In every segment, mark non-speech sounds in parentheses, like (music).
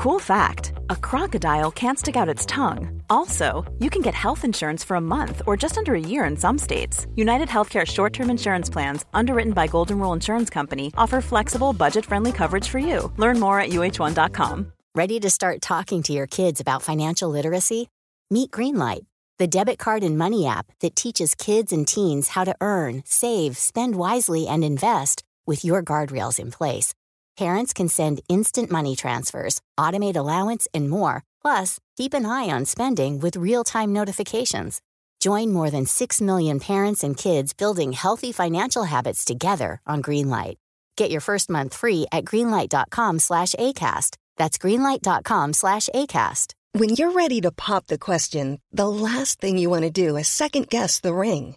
Cool fact a crocodile can't stick out its tongue. Also, you can get health insurance for a month or just under a year in some states. United Healthcare short term insurance plans, underwritten by Golden Rule Insurance Company, offer flexible, budget friendly coverage for you. Learn more at uh1.com. Ready to start talking to your kids about financial literacy? Meet Greenlight, the debit card and money app that teaches kids and teens how to earn, save, spend wisely, and invest with your guardrails in place. Parents can send instant money transfers, automate allowance, and more. Plus, keep an eye on spending with real time notifications. Join more than 6 million parents and kids building healthy financial habits together on Greenlight. Get your first month free at greenlight.com slash ACAST. That's greenlight.com slash ACAST. When you're ready to pop the question, the last thing you want to do is second guess the ring.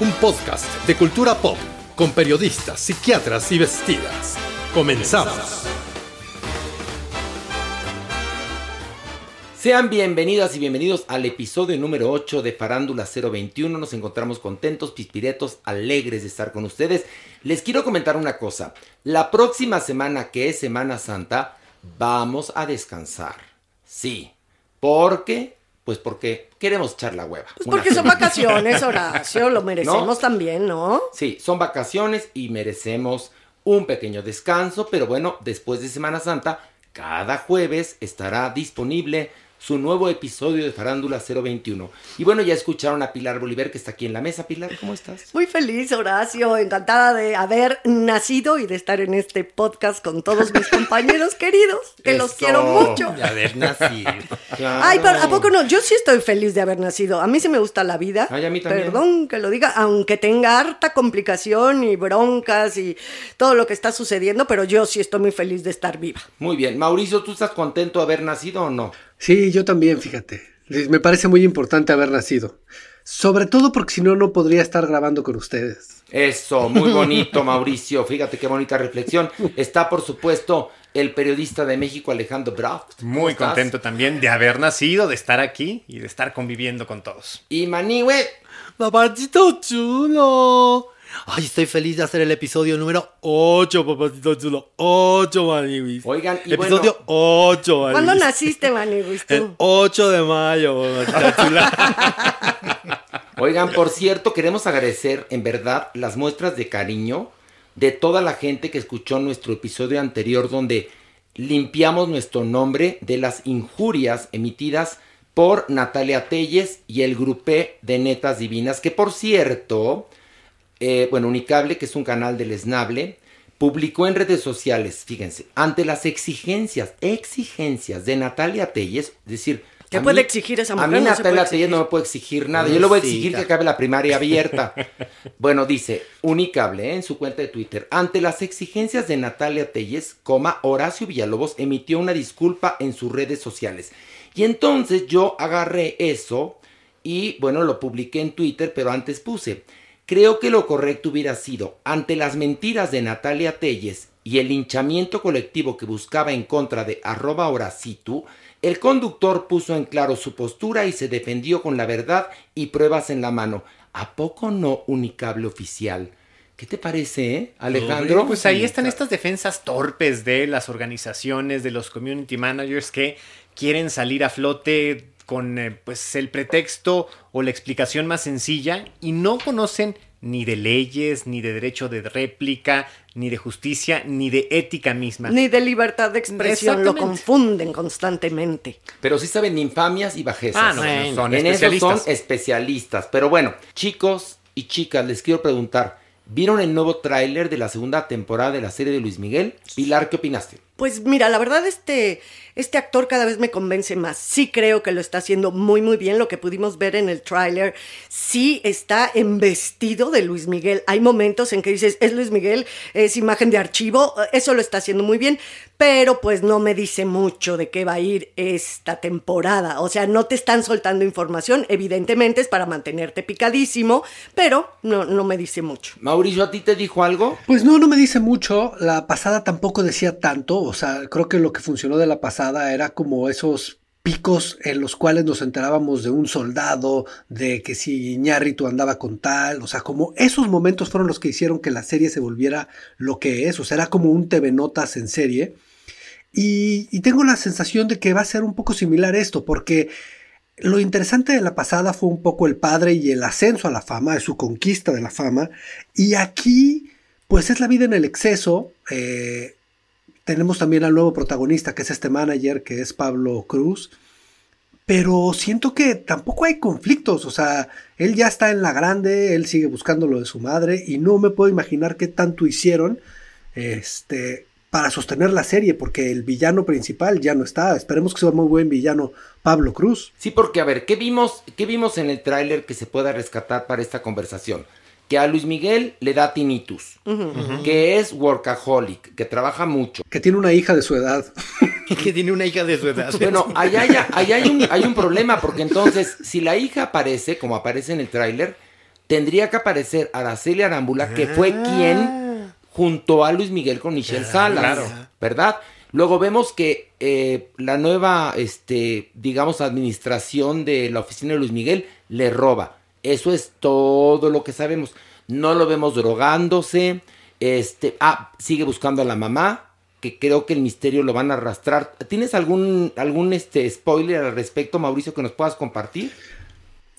un podcast de cultura pop con periodistas, psiquiatras y vestidas. Comenzamos. Sean bienvenidas y bienvenidos al episodio número 8 de Farándula 021. Nos encontramos contentos, pispiretos, alegres de estar con ustedes. Les quiero comentar una cosa. La próxima semana, que es Semana Santa, vamos a descansar. Sí, porque pues porque queremos echar la hueva. Pues porque son vacaciones, Horacio, lo (laughs) merecemos también, ¿no? Sí, son vacaciones y merecemos un pequeño descanso, pero bueno, después de Semana Santa, cada jueves estará disponible su nuevo episodio de Farándula 021. Y bueno, ya escucharon a Pilar Bolívar que está aquí en la mesa. Pilar, ¿cómo estás? Muy feliz, Horacio, encantada de haber nacido y de estar en este podcast con todos mis (laughs) compañeros queridos, que los quiero mucho. De haber nacido. (laughs) Ay, pero ¿a poco no? Yo sí estoy feliz de haber nacido. A mí sí me gusta la vida. Ay, a mí también. Perdón que lo diga, aunque tenga harta complicación y broncas y todo lo que está sucediendo, pero yo sí estoy muy feliz de estar viva. Muy bien. Mauricio, ¿tú estás contento de haber nacido o no? Sí, yo también, fíjate. Me parece muy importante haber nacido. Sobre todo porque si no, no podría estar grabando con ustedes. Eso, muy bonito, (laughs) Mauricio. Fíjate qué bonita reflexión. Está, por supuesto, el periodista de México, Alejandro Braft. Muy contento también de haber nacido, de estar aquí y de estar conviviendo con todos. Y Maniwe. Papacito chulo. Ay, estoy feliz de hacer el episodio número 8, papacito chulo. 8, Maniwis. Oigan, y Episodio 8, Maniwis. ¿Cuándo naciste, Maniwis? (laughs) El 8 de mayo, chula. (laughs) Oigan, por cierto, queremos agradecer en verdad las muestras de cariño de toda la gente que escuchó nuestro episodio anterior donde limpiamos nuestro nombre de las injurias emitidas por Natalia Telles y el grupé de Netas Divinas, que por cierto, eh, bueno, Unicable, que es un canal del Esnable, publicó en redes sociales, fíjense, ante las exigencias, exigencias de Natalia Telles, es decir, ¿Qué a puede mí- exigir esa A mujer? mí No se Natalia Telles no me puede exigir nada. Yo le voy a exigir que acabe la primaria abierta. (laughs) bueno, dice Unicable ¿eh? en su cuenta de Twitter. Ante las exigencias de Natalia Telles, coma, Horacio Villalobos emitió una disculpa en sus redes sociales. Y entonces yo agarré eso y bueno, lo publiqué en Twitter, pero antes puse. Creo que lo correcto hubiera sido, ante las mentiras de Natalia Telles y el linchamiento colectivo que buscaba en contra de arroba Horacitu, el conductor puso en claro su postura y se defendió con la verdad y pruebas en la mano. ¿A poco no unicable oficial? ¿Qué te parece, eh, Alejandro? Pues ahí están estas defensas torpes de las organizaciones, de los community managers que quieren salir a flote con eh, pues el pretexto o la explicación más sencilla y no conocen ni de leyes, ni de derecho de réplica, ni de justicia, ni de ética misma. Ni de libertad de expresión, lo confunden constantemente. Pero sí saben de infamias y bajezas. Ah, no, son en eso son especialistas. especialistas. Pero bueno, chicos y chicas, les quiero preguntar. ¿Vieron el nuevo tráiler de la segunda temporada de la serie de Luis Miguel? Pilar, ¿qué opinaste? Pues mira, la verdad este, este actor cada vez me convence más. Sí creo que lo está haciendo muy muy bien. Lo que pudimos ver en el tráiler, sí está embestido de Luis Miguel. Hay momentos en que dices, es Luis Miguel, es imagen de archivo. Eso lo está haciendo muy bien, pero pues no me dice mucho de qué va a ir esta temporada. O sea, no te están soltando información. Evidentemente es para mantenerte picadísimo, pero no, no me dice mucho. Mauricio, ¿a ti te dijo algo? Pues no, no me dice mucho. La pasada tampoco decía tanto. O sea, creo que lo que funcionó de la pasada era como esos picos en los cuales nos enterábamos de un soldado, de que si Iñárritu andaba con tal, o sea, como esos momentos fueron los que hicieron que la serie se volviera lo que es, o sea, era como un TV Notas en serie. Y, y tengo la sensación de que va a ser un poco similar esto, porque lo interesante de la pasada fue un poco el padre y el ascenso a la fama, su conquista de la fama, y aquí, pues es la vida en el exceso, eh, tenemos también al nuevo protagonista, que es este manager, que es Pablo Cruz. Pero siento que tampoco hay conflictos. O sea, él ya está en la grande, él sigue buscando lo de su madre. Y no me puedo imaginar qué tanto hicieron. Este. Para sostener la serie, porque el villano principal ya no está. Esperemos que sea muy buen villano Pablo Cruz. Sí, porque a ver, ¿qué vimos, qué vimos en el tráiler que se pueda rescatar para esta conversación? Que a Luis Miguel le da tinnitus, que es workaholic, que trabaja mucho. Que tiene una hija de su edad. (laughs) que tiene una hija de su edad. Bueno, (laughs) ahí hay, hay, un, hay un problema, porque entonces, si la hija aparece, como aparece en el tráiler, tendría que aparecer Araceli Arámbula, que fue Ah. quien junto a Luis Miguel con Michelle Salas, ¿verdad? Luego vemos que eh, la nueva, este, digamos, administración de la oficina de Luis Miguel le roba. Eso es todo lo que sabemos. No lo vemos drogándose. Este, ah, sigue buscando a la mamá, que creo que el misterio lo van a arrastrar. ¿Tienes algún algún este spoiler al respecto, Mauricio, que nos puedas compartir?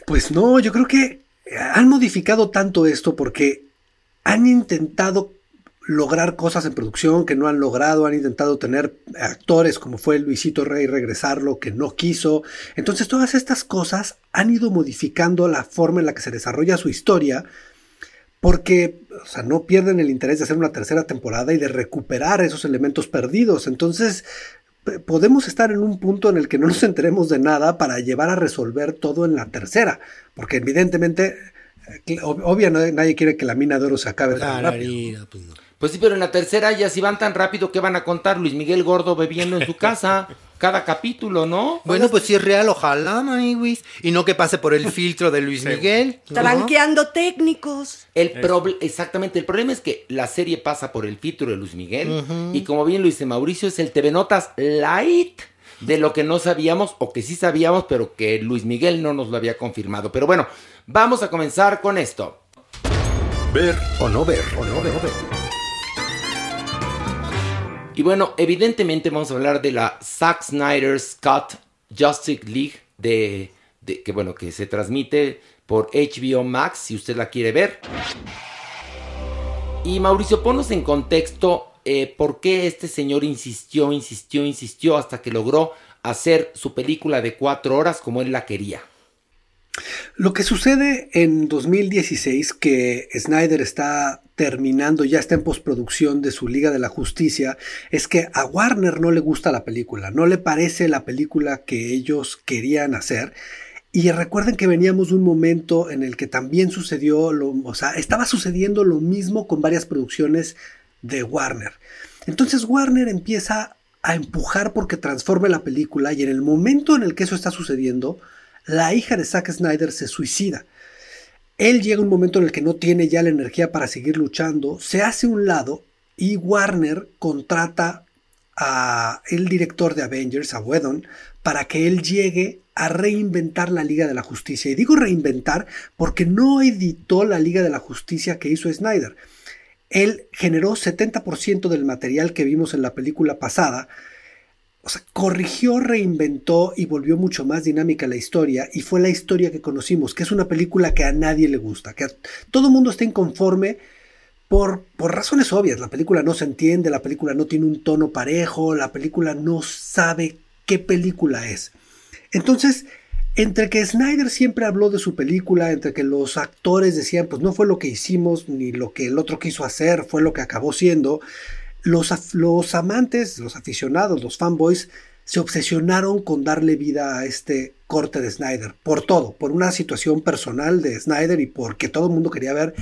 Pues no, yo creo que han modificado tanto esto porque han intentado lograr cosas en producción que no han logrado, han intentado tener actores como fue Luisito Rey regresarlo que no quiso. Entonces todas estas cosas han ido modificando la forma en la que se desarrolla su historia porque o sea, no pierden el interés de hacer una tercera temporada y de recuperar esos elementos perdidos. Entonces podemos estar en un punto en el que no nos enteremos de nada para llevar a resolver todo en la tercera, porque evidentemente obvio nadie quiere que la mina de oro se acabe tan rápido. Pues, no. Pues sí, pero en la tercera ya si van tan rápido, ¿qué van a contar? Luis Miguel Gordo bebiendo en su casa cada capítulo, ¿no? Bueno, pues si es real, ojalá, Maniwis. Y no que pase por el filtro de Luis Miguel. ¿no? Tranqueando técnicos. El proble- exactamente, el problema es que la serie pasa por el filtro de Luis Miguel y como bien lo dice Mauricio, es el TV Notas Light de lo que no sabíamos o que sí sabíamos, pero que Luis Miguel no nos lo había confirmado. Pero bueno, vamos a comenzar con esto. Ver o no ver, o no ver. Y bueno, evidentemente vamos a hablar de la Zack Snyder Scott Justice League de, que bueno, que se transmite por HBO Max si usted la quiere ver. Y Mauricio, ponos en contexto eh, por qué este señor insistió, insistió, insistió hasta que logró hacer su película de cuatro horas como él la quería. Lo que sucede en 2016, que Snyder está terminando, ya está en postproducción de su Liga de la Justicia, es que a Warner no le gusta la película, no le parece la película que ellos querían hacer. Y recuerden que veníamos de un momento en el que también sucedió, o sea, estaba sucediendo lo mismo con varias producciones de Warner. Entonces Warner empieza a empujar porque transforme la película y en el momento en el que eso está sucediendo, la hija de Zack Snyder se suicida. Él llega un momento en el que no tiene ya la energía para seguir luchando, se hace un lado y Warner contrata a el director de Avengers, a Whedon, para que él llegue a reinventar la Liga de la Justicia. Y digo reinventar porque no editó la Liga de la Justicia que hizo Snyder. Él generó 70% del material que vimos en la película pasada, o sea, corrigió, reinventó y volvió mucho más dinámica la historia y fue la historia que conocimos, que es una película que a nadie le gusta, que todo el mundo está inconforme por, por razones obvias. La película no se entiende, la película no tiene un tono parejo, la película no sabe qué película es. Entonces, entre que Snyder siempre habló de su película, entre que los actores decían, pues no fue lo que hicimos ni lo que el otro quiso hacer, fue lo que acabó siendo, los, los amantes, los aficionados, los fanboys, se obsesionaron con darle vida a este corte de Snyder, por todo, por una situación personal de Snyder y porque todo el mundo quería ver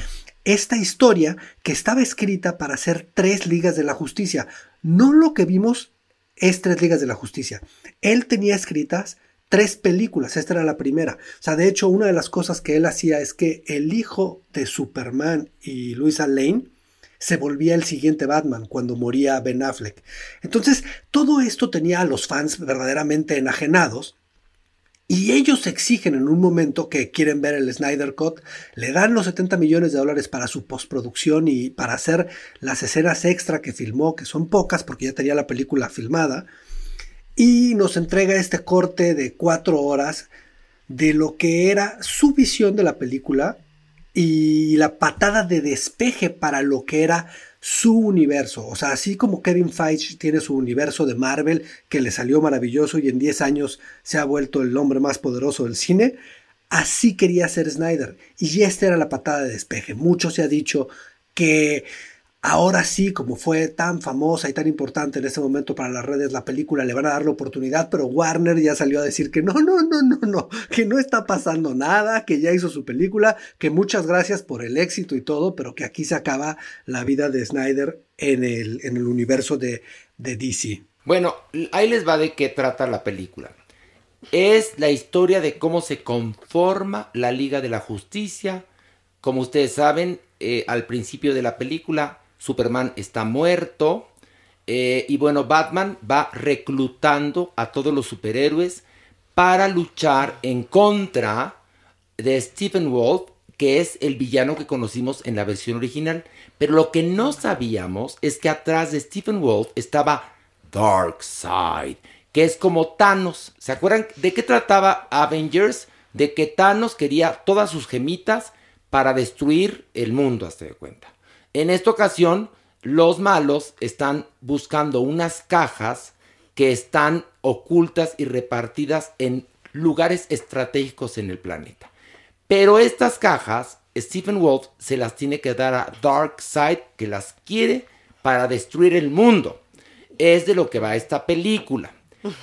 esta historia que estaba escrita para hacer tres ligas de la justicia. No lo que vimos es tres ligas de la justicia. Él tenía escritas tres películas, esta era la primera. O sea, de hecho, una de las cosas que él hacía es que el hijo de Superman y Luisa Lane se volvía el siguiente Batman cuando moría Ben Affleck. Entonces, todo esto tenía a los fans verdaderamente enajenados. Y ellos exigen en un momento que quieren ver el Snyder Cut, le dan los 70 millones de dólares para su postproducción y para hacer las escenas extra que filmó, que son pocas porque ya tenía la película filmada, y nos entrega este corte de cuatro horas de lo que era su visión de la película y la patada de despeje para lo que era su universo. O sea, así como Kevin Feige tiene su universo de Marvel que le salió maravilloso y en 10 años se ha vuelto el hombre más poderoso del cine, así quería ser Snyder. Y esta era la patada de despeje. Mucho se ha dicho que Ahora sí, como fue tan famosa y tan importante en ese momento para las redes la película, le van a dar la oportunidad, pero Warner ya salió a decir que no, no, no, no, no, que no está pasando nada, que ya hizo su película, que muchas gracias por el éxito y todo, pero que aquí se acaba la vida de Snyder en el, en el universo de, de DC. Bueno, ahí les va de qué trata la película. Es la historia de cómo se conforma la Liga de la Justicia. Como ustedes saben, eh, al principio de la película Superman está muerto. Eh, y bueno, Batman va reclutando a todos los superhéroes para luchar en contra de Stephen Wolf, que es el villano que conocimos en la versión original. Pero lo que no sabíamos es que atrás de Stephen Wolf estaba Darkseid, que es como Thanos. ¿Se acuerdan de qué trataba Avengers? De que Thanos quería todas sus gemitas para destruir el mundo, hasta de cuenta. En esta ocasión, los malos están buscando unas cajas que están ocultas y repartidas en lugares estratégicos en el planeta. Pero estas cajas, Stephen Wolf se las tiene que dar a Darkseid, que las quiere para destruir el mundo. Es de lo que va esta película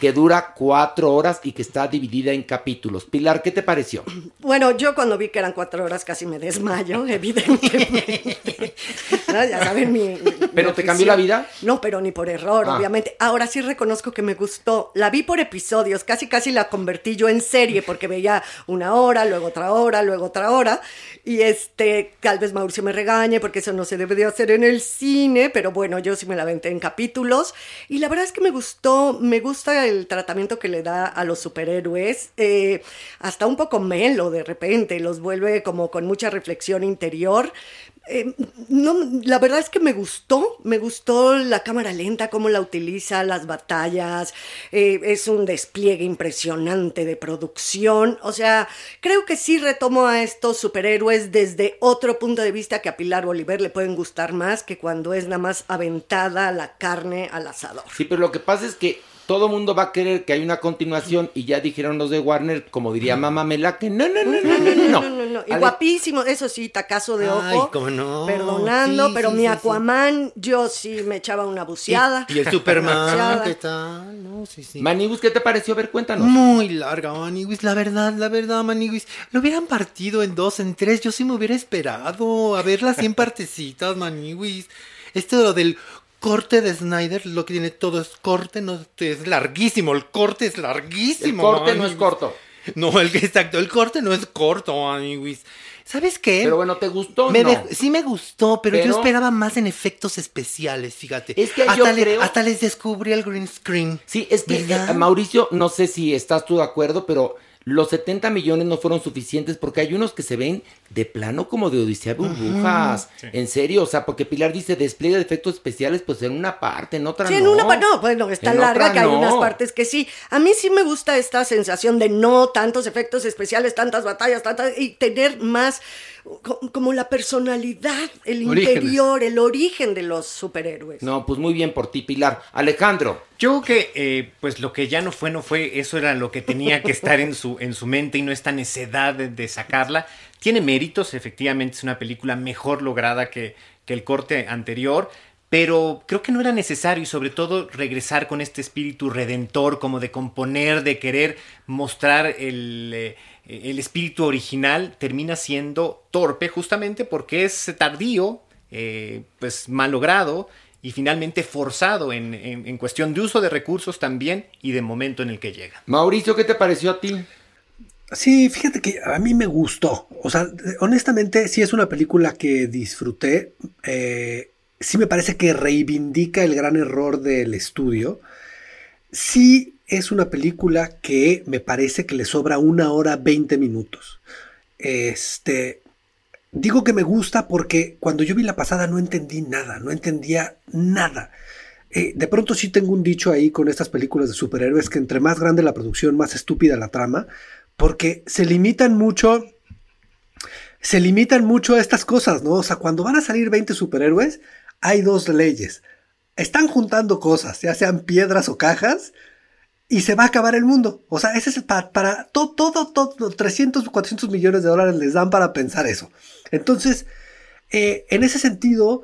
que dura cuatro horas y que está dividida en capítulos. Pilar, ¿qué te pareció? Bueno, yo cuando vi que eran cuatro horas casi me desmayo, (laughs) evidentemente. Ya saben mi... ¿Pero te cambió la vida? No, pero ni por error, Ah. obviamente. Ahora sí reconozco que me gustó. La vi por episodios, casi casi la convertí yo en serie, porque veía una hora, luego otra hora, luego otra hora. Y este, tal vez Mauricio me regañe, porque eso no se debe de hacer en el cine, pero bueno, yo sí me la aventé en capítulos. Y la verdad es que me gustó, me gusta el tratamiento que le da a los superhéroes, eh, hasta un poco melo de repente, los vuelve como con mucha reflexión interior. Eh, no, la verdad es que me gustó, me gustó la cámara lenta, cómo la utiliza, las batallas, eh, es un despliegue impresionante de producción, o sea, creo que sí retomo a estos superhéroes desde otro punto de vista que a Pilar Bolívar le pueden gustar más que cuando es nada más aventada la carne al asador. Sí, pero lo que pasa es que todo mundo va a querer que haya una continuación y ya dijeron los de Warner, como diría Mamá Mela, que no, no, no, no, no, no. No, no, no. Y Ale- guapísimo, eso sí, tacazo de Ay, ojo. cómo no. Perdonando, Sí, pero sí, mi sí, sí. Aquaman, yo sí me echaba una buceada. Y, y el Superman. (laughs) ¿qué tal? No, sí, sí. Manibus, ¿qué te pareció? A ver, cuéntanos. Muy larga, Maniwis. La verdad, la verdad, Maniwis. Lo hubieran partido en dos, en tres. Yo sí me hubiera esperado a verlas en (laughs) partecitas, Maniwis. Esto de lo del corte de Snyder, lo que tiene todo es corte, no es larguísimo. El corte es El larguísimo. corte no es corto. No, el exacto, el corte no es corto, Maniwis. ¿Sabes qué? Pero bueno, ¿te gustó Me no? sí me gustó, pero, Pero- yo esperaba más en efectos especiales, fíjate. Es que yo hasta, le- creo- hasta les descubrí el green screen. Sí, es que, eh, Mauricio, no sé si estás tú de acuerdo, pero los 70 millones no fueron suficientes porque hay unos que se ven de plano como de Odisea de burbujas. En serio, o sea, porque Pilar dice despliegue de efectos especiales, pues en una parte, en otra Sí, no. en una parte, no, bueno, está En larga que hay no. unas partes que sí. A mí sí me gusta esta sensación de no tantos efectos especiales, tantas batallas, tantas, y tener más como la personalidad, el Orígenes. interior, el origen de los superhéroes. No, pues muy bien por ti, Pilar. Alejandro, Yo creo que, eh, pues lo que ya no fue, no fue, eso era lo que tenía que estar en su, en su mente y no esta necedad de, de sacarla. Tiene méritos, efectivamente es una película mejor lograda que, que el corte anterior, pero creo que no era necesario y sobre todo regresar con este espíritu redentor, como de componer, de querer mostrar el, eh, el espíritu original, termina siendo torpe justamente porque es tardío, eh, pues malogrado y finalmente forzado en, en, en cuestión de uso de recursos también y de momento en el que llega. Mauricio, ¿qué te pareció a ti? Sí, fíjate que a mí me gustó. O sea, honestamente, sí es una película que disfruté. Eh, sí me parece que reivindica el gran error del estudio. Sí es una película que me parece que le sobra una hora 20 minutos. Este. Digo que me gusta porque cuando yo vi la pasada no entendí nada, no entendía nada. Eh, de pronto sí tengo un dicho ahí con estas películas de superhéroes que entre más grande la producción, más estúpida la trama, porque se limitan mucho, se limitan mucho a estas cosas, ¿no? O sea, cuando van a salir 20 superhéroes, hay dos leyes. Están juntando cosas, ya sean piedras o cajas, y se va a acabar el mundo. O sea, ese es para, para todo, todo, todo, 300, 400 millones de dólares les dan para pensar eso. Entonces, eh, en ese sentido,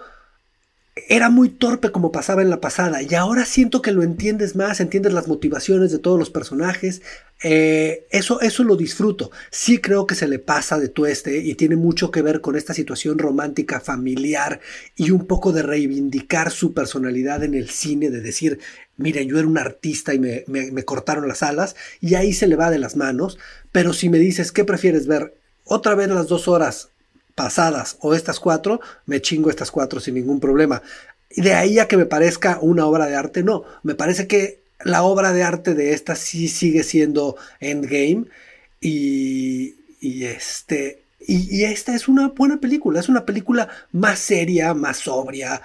era muy torpe como pasaba en la pasada y ahora siento que lo entiendes más, entiendes las motivaciones de todos los personajes, eh, eso, eso lo disfruto, sí creo que se le pasa de tueste y tiene mucho que ver con esta situación romántica, familiar y un poco de reivindicar su personalidad en el cine, de decir, miren, yo era un artista y me, me, me cortaron las alas y ahí se le va de las manos, pero si me dices, ¿qué prefieres ver? Otra vez las dos horas pasadas o estas cuatro, me chingo estas cuatro sin ningún problema. Y de ahí a que me parezca una obra de arte, no. Me parece que la obra de arte de esta sí sigue siendo Endgame. Y, y este. Y, y, esta es una buena película. Es una película más seria, más sobria,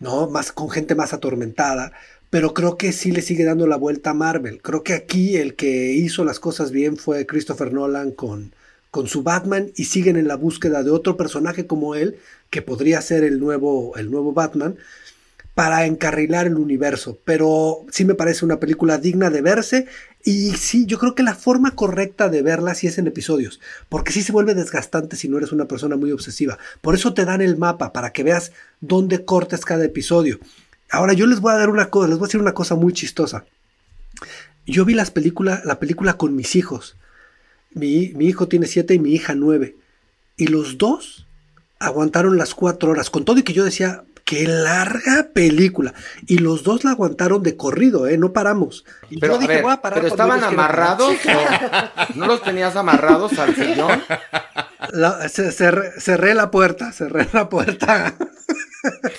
¿no? Más con gente más atormentada. Pero creo que sí le sigue dando la vuelta a Marvel. Creo que aquí el que hizo las cosas bien fue Christopher Nolan con, con su Batman y siguen en la búsqueda de otro personaje como él, que podría ser el nuevo, el nuevo Batman, para encarrilar el universo. Pero sí me parece una película digna de verse y sí, yo creo que la forma correcta de verla sí es en episodios, porque sí se vuelve desgastante si no eres una persona muy obsesiva. Por eso te dan el mapa, para que veas dónde cortas cada episodio. Ahora yo les voy a dar una cosa, les voy a decir una cosa muy chistosa. Yo vi las películas, la película con mis hijos. Mi, mi, hijo tiene siete y mi hija nueve. Y los dos aguantaron las cuatro horas. Con todo y que yo decía, qué larga película. Y los dos la aguantaron de corrido, ¿eh? No paramos. Y pero, yo dije, ver, voy a parar. ¿Pero estaban amarrados? O ¿No los tenías amarrados al sillón? La, se, cerré, cerré la puerta, cerré la puerta.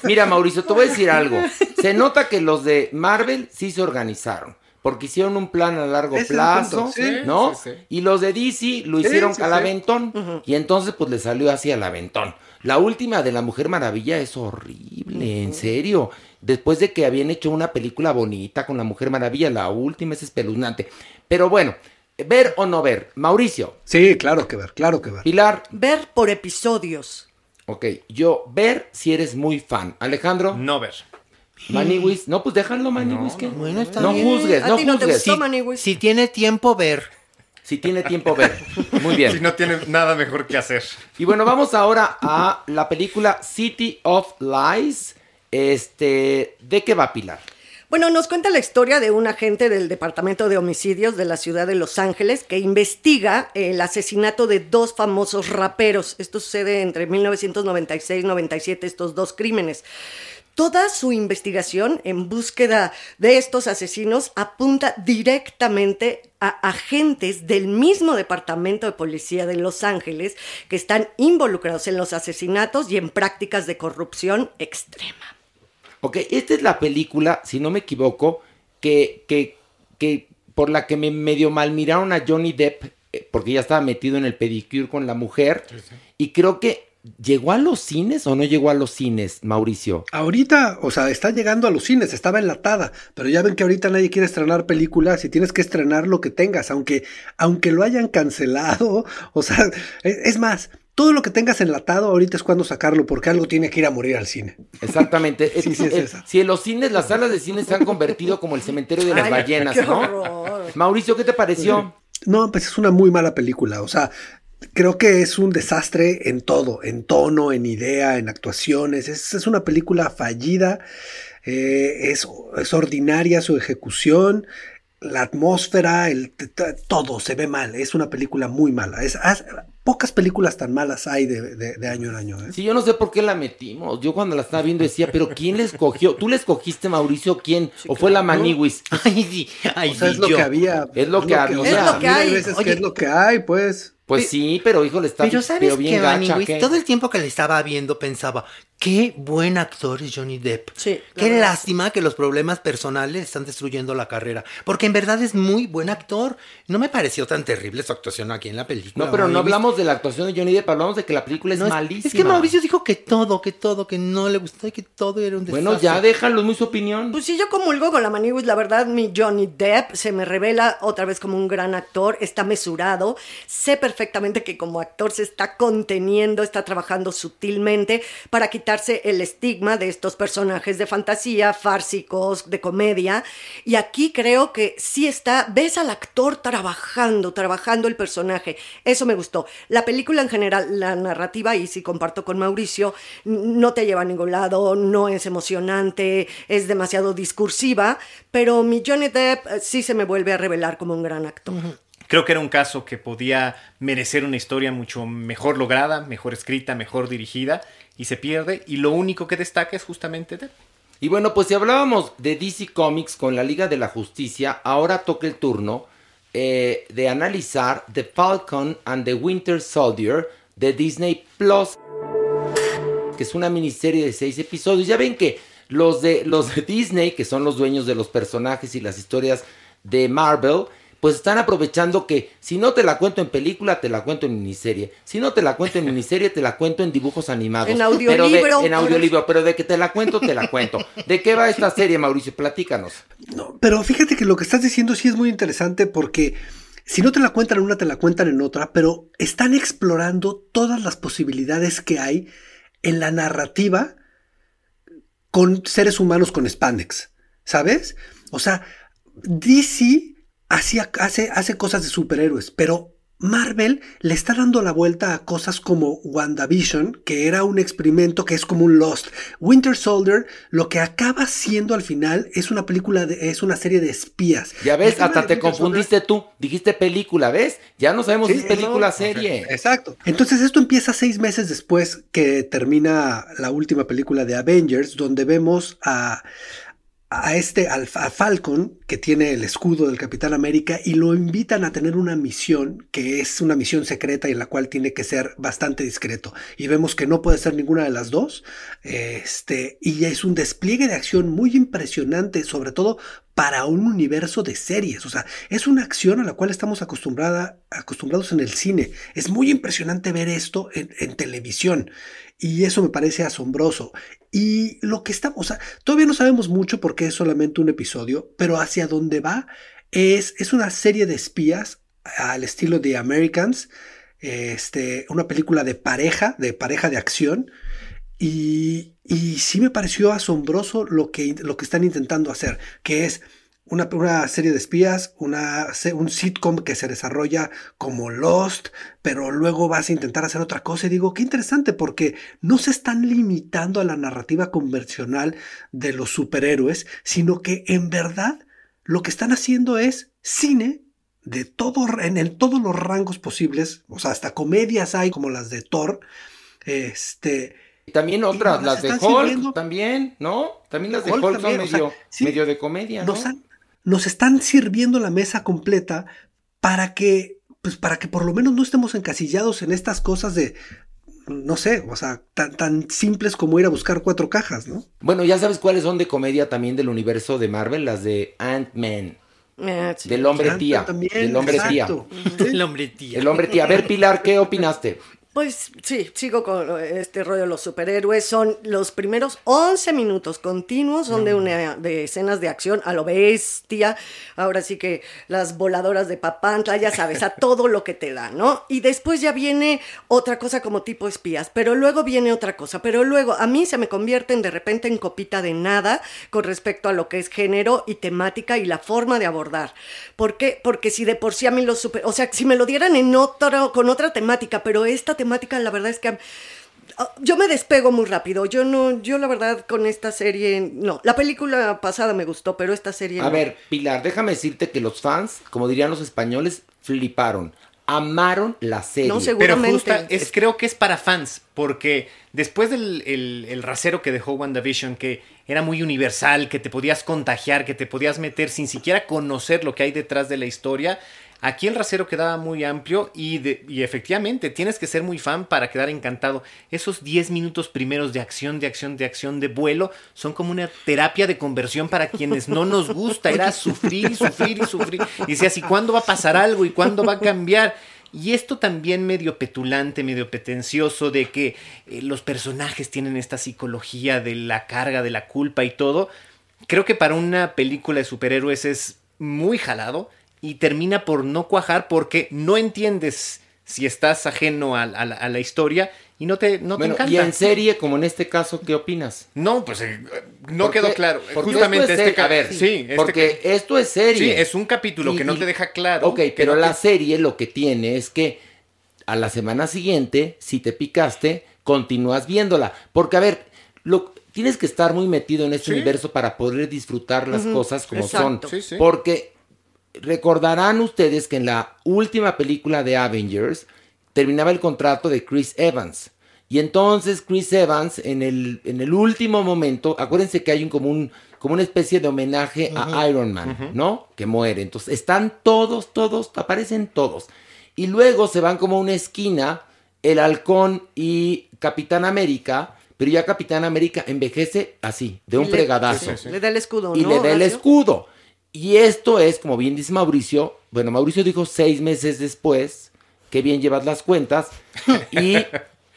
Mira, Mauricio, te voy a decir algo. Se nota que los de Marvel sí se organizaron porque hicieron un plan a largo es plazo, sí, ¿no? Sí, sí. Y los de DC lo hicieron al aventón, uh -huh. y entonces pues le salió así al aventón. La última de la Mujer Maravilla es horrible, uh -huh. en serio. Después de que habían hecho una película bonita con la Mujer Maravilla, la última es espeluznante. Pero bueno, ver o no ver, Mauricio. Sí, claro que ver, claro que ver. Pilar. Ver por episodios. Ok, yo ver si eres muy fan. Alejandro. No ver. Maniwis, no, pues déjalo, Maniwis. No, que... no, bueno, está no bien. juzgues, ¿A no ti no te juzgues. gustó, Si, Maniwis? Si tiene tiempo, ver. si tiene tiempo, ver. Muy bien. (laughs) Si no tiene nada mejor que hacer. Y bueno, vamos ahora a la película City of Lies. Este, ¿de qué va Pilar? Bueno, nos cuenta la historia de un agente del Departamento de Homicidios de la ciudad de Los Ángeles que investiga el asesinato de dos famosos raperos. Esto sucede entre 1996 y 97, estos dos crímenes. Toda su investigación en búsqueda de estos asesinos apunta directamente a agentes del mismo departamento de policía de Los Ángeles que están involucrados en los asesinatos y en prácticas de corrupción extrema. Ok, esta es la película, si no me equivoco, que, que, que por la que me medio mal miraron a Johnny Depp, eh, porque ya estaba metido en el pedicure con la mujer, sí, sí. y creo que ¿Llegó a los cines o no llegó a los cines, Mauricio? Ahorita, o sea, está llegando a los cines, estaba enlatada, pero ya ven que ahorita nadie quiere estrenar películas y tienes que estrenar lo que tengas, aunque, aunque lo hayan cancelado, (laughs) o sea, es más, todo lo que tengas enlatado ahorita es cuando sacarlo, porque algo tiene que ir a morir al cine. Exactamente. (laughs) sí, sí, es eh, esa. Si en los cines, las salas de cine se han convertido como el cementerio de las Ay, ballenas, ¿no? horror. Mauricio, ¿qué te pareció? No, pues es una muy mala película, o sea, creo que es un desastre en todo, en tono, en idea, en actuaciones. Es, es una película fallida, eh, es, es, ordinaria su ejecución, la atmósfera, el, todo se ve mal. Es una película muy mala. Es, pocas películas tan malas hay de, de, año en año. ¿eh? Sí, yo no sé por qué la metimos. Yo cuando la estaba viendo decía, pero ¿quién la escogió? ¿Tú la escogiste, Mauricio? ¿Quién? ¿O fue la Maniwis? (laughs) Ay, sí, ay, o sea, es lo que había. Es lo que, había. Es lo que hay. veces que es lo que hay, pues. Pues sí, pero híjole, está pero ¿sabes bien gacha, ¿qué? Todo el tiempo que le estaba viendo pensaba, qué buen actor es Johnny Depp. Sí, qué lástima que los problemas personales están destruyendo la carrera. Porque en verdad es muy buen actor. No me pareció tan terrible su actuación aquí en la película. No, pero no hablamos de la actuación de Johnny Depp, hablamos de que la película es no, malísima. Es que Mauricio dijo que todo, que todo, que no le gustó y que todo era un desastre. Bueno, ya déjalo, es muy su opinión. Pues sí, yo comulgo con la Maniwis, la verdad, mi Johnny Depp se me revela otra vez como un gran actor, está mesurado, sé perfectamente que como actor se está conteniendo, está trabajando sutilmente para el estigma de estos personajes de fantasía, fársicos, de comedia. Y aquí creo que sí está, ves al actor trabajando, trabajando el personaje. Eso me gustó. La película en general, la narrativa, y sí comparto con Mauricio, no te lleva a ningún lado, no es emocionante, es demasiado discursiva, pero mi Johnny Depp eh, sí se me vuelve a revelar como un gran actor. Creo que era un caso que podía merecer una historia mucho mejor lograda, mejor escrita, mejor dirigida, y se pierde, y lo único que destaca es justamente Depp. Y bueno, pues si hablábamos de DC Comics con la Liga de la Justicia, ahora toca el turno eh, de analizar The Falcon and the Winter Soldier de Disney Plus, que es una miniserie de seis episodios. Ya ven que los de, los de Disney, que son los dueños de los personajes y las historias de Marvel, pues están aprovechando que si no te la cuento en película, te la cuento en miniserie. Si no te la cuento en miniserie, te la cuento en dibujos animados. En audiolibro. Pero en audiolibro, pero de que te la cuento, te la cuento. ¿De qué va esta serie, Mauricio? Platícanos. No, pero fíjate que lo que estás diciendo sí es muy interesante porque si no te la cuentan en una, te la cuentan en otra, pero están explorando todas las posibilidades que hay en la narrativa con seres humanos con spandex, ¿sabes? O sea, DC hace, hace cosas de superhéroes, pero Marvel le está dando la vuelta a cosas como WandaVision, que era un experimento que es como un Lost. Winter Soldier, lo que acaba siendo al final es una película, de, es una serie de espías. Ya ves, hasta te confundiste tú. Dijiste película, ¿ves? Ya no sabemos si es película serie. Exacto. Entonces esto empieza seis meses después que termina la última película de Avengers, donde vemos a a este a Falcon que tiene el escudo del Capitán América y lo invitan a tener una misión que es una misión secreta y en la cual tiene que ser bastante discreto y vemos que no puede ser ninguna de las dos este y es un despliegue de acción muy impresionante sobre todo para un universo de series. O sea, es una acción a la cual estamos acostumbrada, acostumbrados en el cine. Es muy impresionante ver esto en televisión. Y eso me parece asombroso. Y lo que estamos, o sea, todavía no sabemos mucho porque es solamente un episodio, pero hacia dónde va es, es una serie de espías al estilo de Americans, este, una película de pareja, de pareja de acción. Y, y sí me pareció asombroso lo que, lo que están intentando hacer, que es una, serie de espías, una, un sitcom que se desarrolla como Lost, pero luego vas a intentar hacer otra cosa. Y digo, qué interesante, porque no se están limitando a la narrativa convencional de los superhéroes, sino que en verdad lo que están haciendo es cine de todo, en todos los rangos posibles, o sea, hasta comedias hay como las de Thor, este... También otras, las de Hulk, también, ¿no? También las de Hulk, son medio, medio, de comedia, ¿no? nos están sirviendo la mesa completa para que, pues para que por lo menos no estemos encasillados en estas cosas de, no sé, o sea, tan, tan simples como ir a buscar cuatro cajas, ¿no? Bueno, ya sabes cuáles son de comedia también del universo de Marvel, las de Ant-Man. Ah, del hombre tía. del hombre tía. Del hombre tía. El hombre tía. A ver, Pilar, ¿qué opinaste? Pues sí, sigo con este rollo de los superhéroes. Son los primeros 11 minutos continuos, son de, una, de escenas de acción a lo bestia. Ahora sí que las voladoras de Papantla, ya sabes, a todo lo que te da, ¿no? Y después ya viene otra cosa como tipo espías, pero luego viene otra cosa, pero luego a mí se me convierten de repente en copita de nada con respecto a lo que es género y temática y la forma de abordar. ¿Por qué? Porque si de por sí a mí los super... O sea, si me lo dieran en otro, con otra temática, pero esta temática, la verdad es que ah, yo me despego muy rápido. Yo no, yo la verdad con esta serie, no. La película pasada me gustó, pero esta serie. A ver, Pilar, déjame decirte que los fans, como dirían los españoles, fliparon. Amaron la serie. No, Pero seguramente. justa, es, creo que es para fans, porque después del el, el rasero que dejó WandaVision, que era muy universal, que te podías contagiar, que te podías meter sin siquiera conocer lo que hay detrás de la historia, Aquí el rasero quedaba muy amplio y, de- y efectivamente tienes que ser muy fan para quedar encantado. Esos 10 minutos primeros de acción, de acción, de acción, de vuelo son como una terapia de conversión para quienes no nos gusta. Era sufrir y sufrir y sufrir. Y decías, ¿y cuándo va a pasar algo? ¿Y cuándo va a cambiar? Y esto también medio petulante, medio pretencioso, de que eh, los personajes tienen esta psicología de la carga, de la culpa y todo. Creo que para una película de superhéroes es muy jalado y termina por no cuajar porque no entiendes si estás ajeno a, a la, a la historia y no te, no Bueno, te encanta. y en serie, como en este caso, ¿qué opinas? No, pues eh, no Porque- quedó claro. porque Justamente esto es este serie. ca- A ver, sí, este porque esto es serie. Sí, es un capítulo Y- que no y- te deja claro. Ok, que pero no la te- serie lo que tiene es que a la semana siguiente, si te picaste, continúas viéndola. Porque, a ver, lo, tienes que estar muy metido en este Sí. universo para poder disfrutar las cosas como exacto. son. Sí, sí. Porque recordarán ustedes que en la última película de Avengers terminaba el contrato de Chris Evans. Y entonces Chris Evans, en el, en el último momento, acuérdense que hay un, como, un, como una especie de homenaje a Iron Man, ¿no? Que muere. Entonces están todos, todos, aparecen todos. Y luego se van como a una esquina, el halcón y Capitán América, pero ya Capitán América envejece así, de un le- fregadazo sí, sí. Le da el escudo, y ¿no, le da el escudo. Y esto es, como bien dice Mauricio, bueno, Mauricio dijo seis meses después, que bien llevas las cuentas, (laughs) y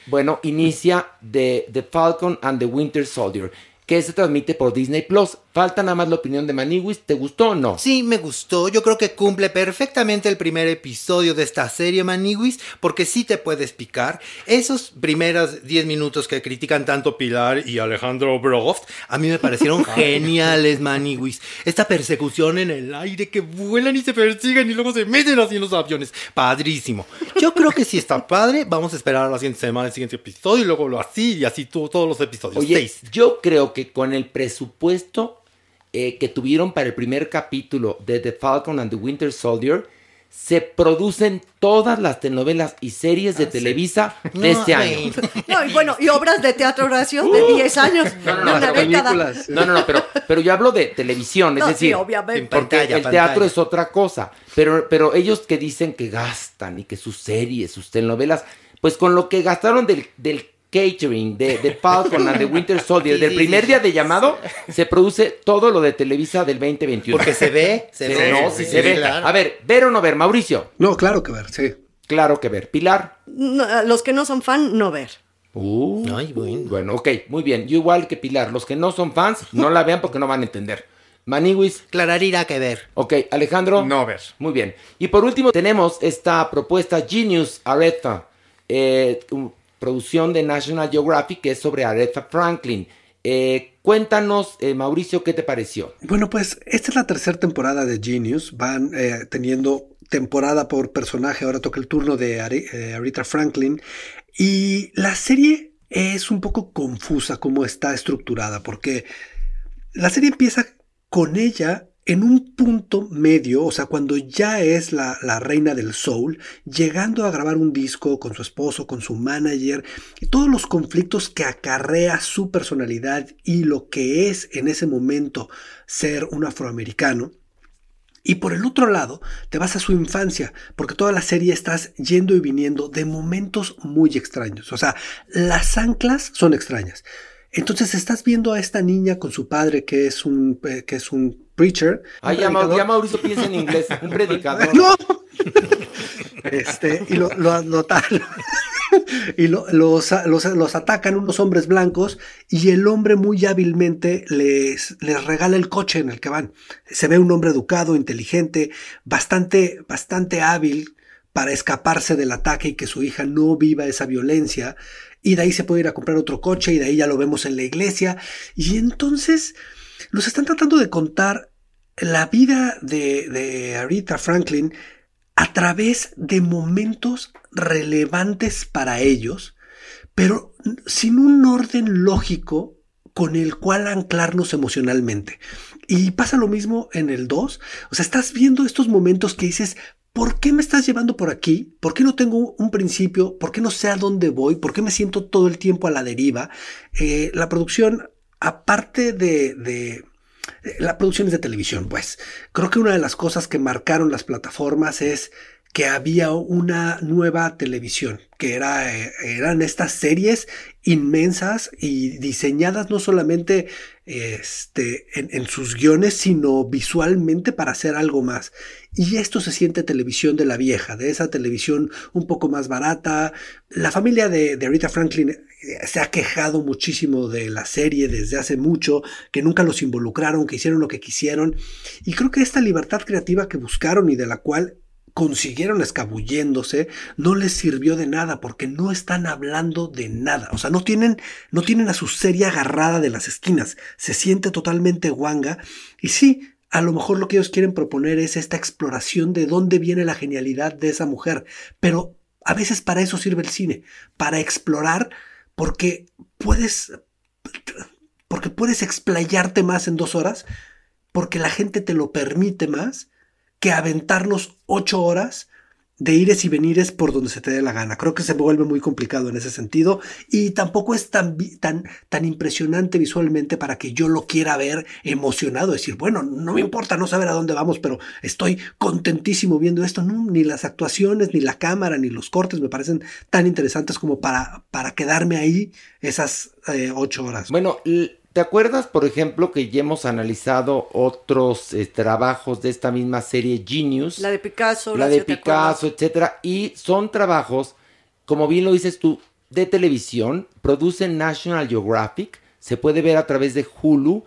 bueno, inicia The, The Falcon and the Winter Soldier, que se transmite por Disney Plus. Falta nada más la opinión de Maniwis, ¿te gustó o no? Sí, me gustó. Yo creo que cumple perfectamente el primer episodio de esta serie, Maniwis, porque sí te puedes picar. Esos primeros 10 minutos que critican tanto Pilar y Alejandro Broft, a mí me parecieron (laughs) geniales, Maniwis. Esta persecución en el aire que vuelan y se persiguen y luego se meten así en los aviones. Padrísimo. Yo creo que sí está padre. Vamos a esperar a la siguiente semana, el siguiente episodio, y luego lo así y así todos los episodios. Oye, Seis. yo creo que con el presupuesto eh, que tuvieron para el primer capítulo de The Falcon and the Winter Soldier, se producen todas las telenovelas y series de Televisa de No, este año. No, y bueno, y obras de teatro, Horacio, de 10 años, No, no, no, una década. No, no, no, pero, pero yo hablo de televisión, es sí, decir, obviamente. En porque pantalla, el pantalla. teatro es otra cosa, pero, pero ellos que dicen que gastan y que sus series, sus telenovelas, pues con lo que gastaron del, del catering, de, de Falcon and the Winter Soldier, Sí, del primer sí. día de llamado, se produce todo lo de Televisa del 2021. Porque se ve, se ve. no, sí sí, se ve. claro. A ver, ¿ver o no ver? Mauricio. No, claro que ver, sí. Claro que ver. Pilar. No, los que no son fan, no ver. Uh, Ay, bueno. Bueno, ok, muy bien. Yo igual que Pilar. Los que no son fans, no la vean porque no van a entender. Maniwis. Clararira que ver. Ok, Alejandro. No ver. Muy bien. Y por último tenemos esta propuesta Genius Aretha, eh, producción de National Geographic que es sobre Aretha Franklin. Eh, cuéntanos, eh, Mauricio, ¿qué te pareció? Bueno, pues esta es la tercera temporada de Genius. Van eh, teniendo temporada por personaje. Ahora toca el turno de Are- Aretha Franklin. Y la serie es un poco confusa como está estructurada, porque la serie empieza con ella en un punto medio, o sea, cuando ya es la, la reina del soul, llegando a grabar un disco con su esposo, con su manager, y todos los conflictos que acarrea su personalidad y lo que es en ese momento ser un afroamericano. Y por el otro lado, te vas a su infancia, porque toda la serie estás yendo y viniendo de momentos muy extraños. O sea, las anclas son extrañas. Entonces estás viendo a esta niña con su padre que es un, eh, que es un preacher. Ay, ya, ya Mauricio piensa en inglés, un predicador. (laughs) ¡No! Este, y lo, lo anotaron. (laughs) y los, los, atacan unos hombres blancos y el hombre muy hábilmente les, les regala el coche en el que van. Se ve un hombre educado, inteligente, bastante, bastante hábil para escaparse del ataque y que su hija no viva esa violencia. Y de ahí se puede ir a comprar otro coche y de ahí ya lo vemos en la iglesia. Y entonces nos están tratando de contar la vida de, de Aretha Franklin a través de momentos relevantes para ellos, pero sin un orden lógico con el cual anclarnos emocionalmente. Y pasa lo mismo en el 2. O sea, estás viendo estos momentos que dices, ¿por qué me estás llevando por aquí? ¿Por qué no tengo un principio? ¿Por qué no sé a dónde voy? ¿Por qué me siento todo el tiempo a la deriva? Eh, la producción, aparte de, de la producción es de televisión, pues. Creo que una de las cosas que marcaron las plataformas es que había una nueva televisión, que era, eh, eran estas series inmensas y diseñadas no solamente este, en, sus guiones, sino visualmente para hacer algo más. Y esto se siente televisión de la vieja, de esa televisión un poco más barata. La familia de, de Rita Franklin eh, se ha quejado muchísimo de la serie desde hace mucho, que nunca los involucraron, que hicieron lo que quisieron. Y creo que esta libertad creativa que buscaron y de la cual consiguieron escabulléndose, no les sirvió de nada porque no están hablando de nada. O sea, no tienen, no tienen a su serie agarrada de las esquinas. Se siente totalmente guanga. Y sí, a lo mejor lo que ellos quieren proponer es esta exploración de dónde viene la genialidad de esa mujer. Pero a veces para eso sirve el cine, para explorar, porque puedes, porque puedes explayarte más en dos horas, porque la gente te lo permite más que aventarnos ocho horas de ires y venires por donde se te dé la gana. Creo que se vuelve muy complicado en ese sentido y tampoco es tan, tan, tan impresionante visualmente para que yo lo quiera ver emocionado, decir, bueno, no me importa no saber a dónde vamos, pero estoy contentísimo viendo esto. Ni las actuaciones, ni la cámara, ni los cortes me parecen tan interesantes como para, para quedarme ahí esas eh, ocho horas. Bueno, ¿Te acuerdas, por ejemplo, que ya hemos analizado otros eh, trabajos de esta misma serie Genius? La de Picasso. La de Picasso, etcétera. Y son trabajos, como bien lo dices tú, de televisión. Producen National Geographic. Se puede ver a través de Hulu.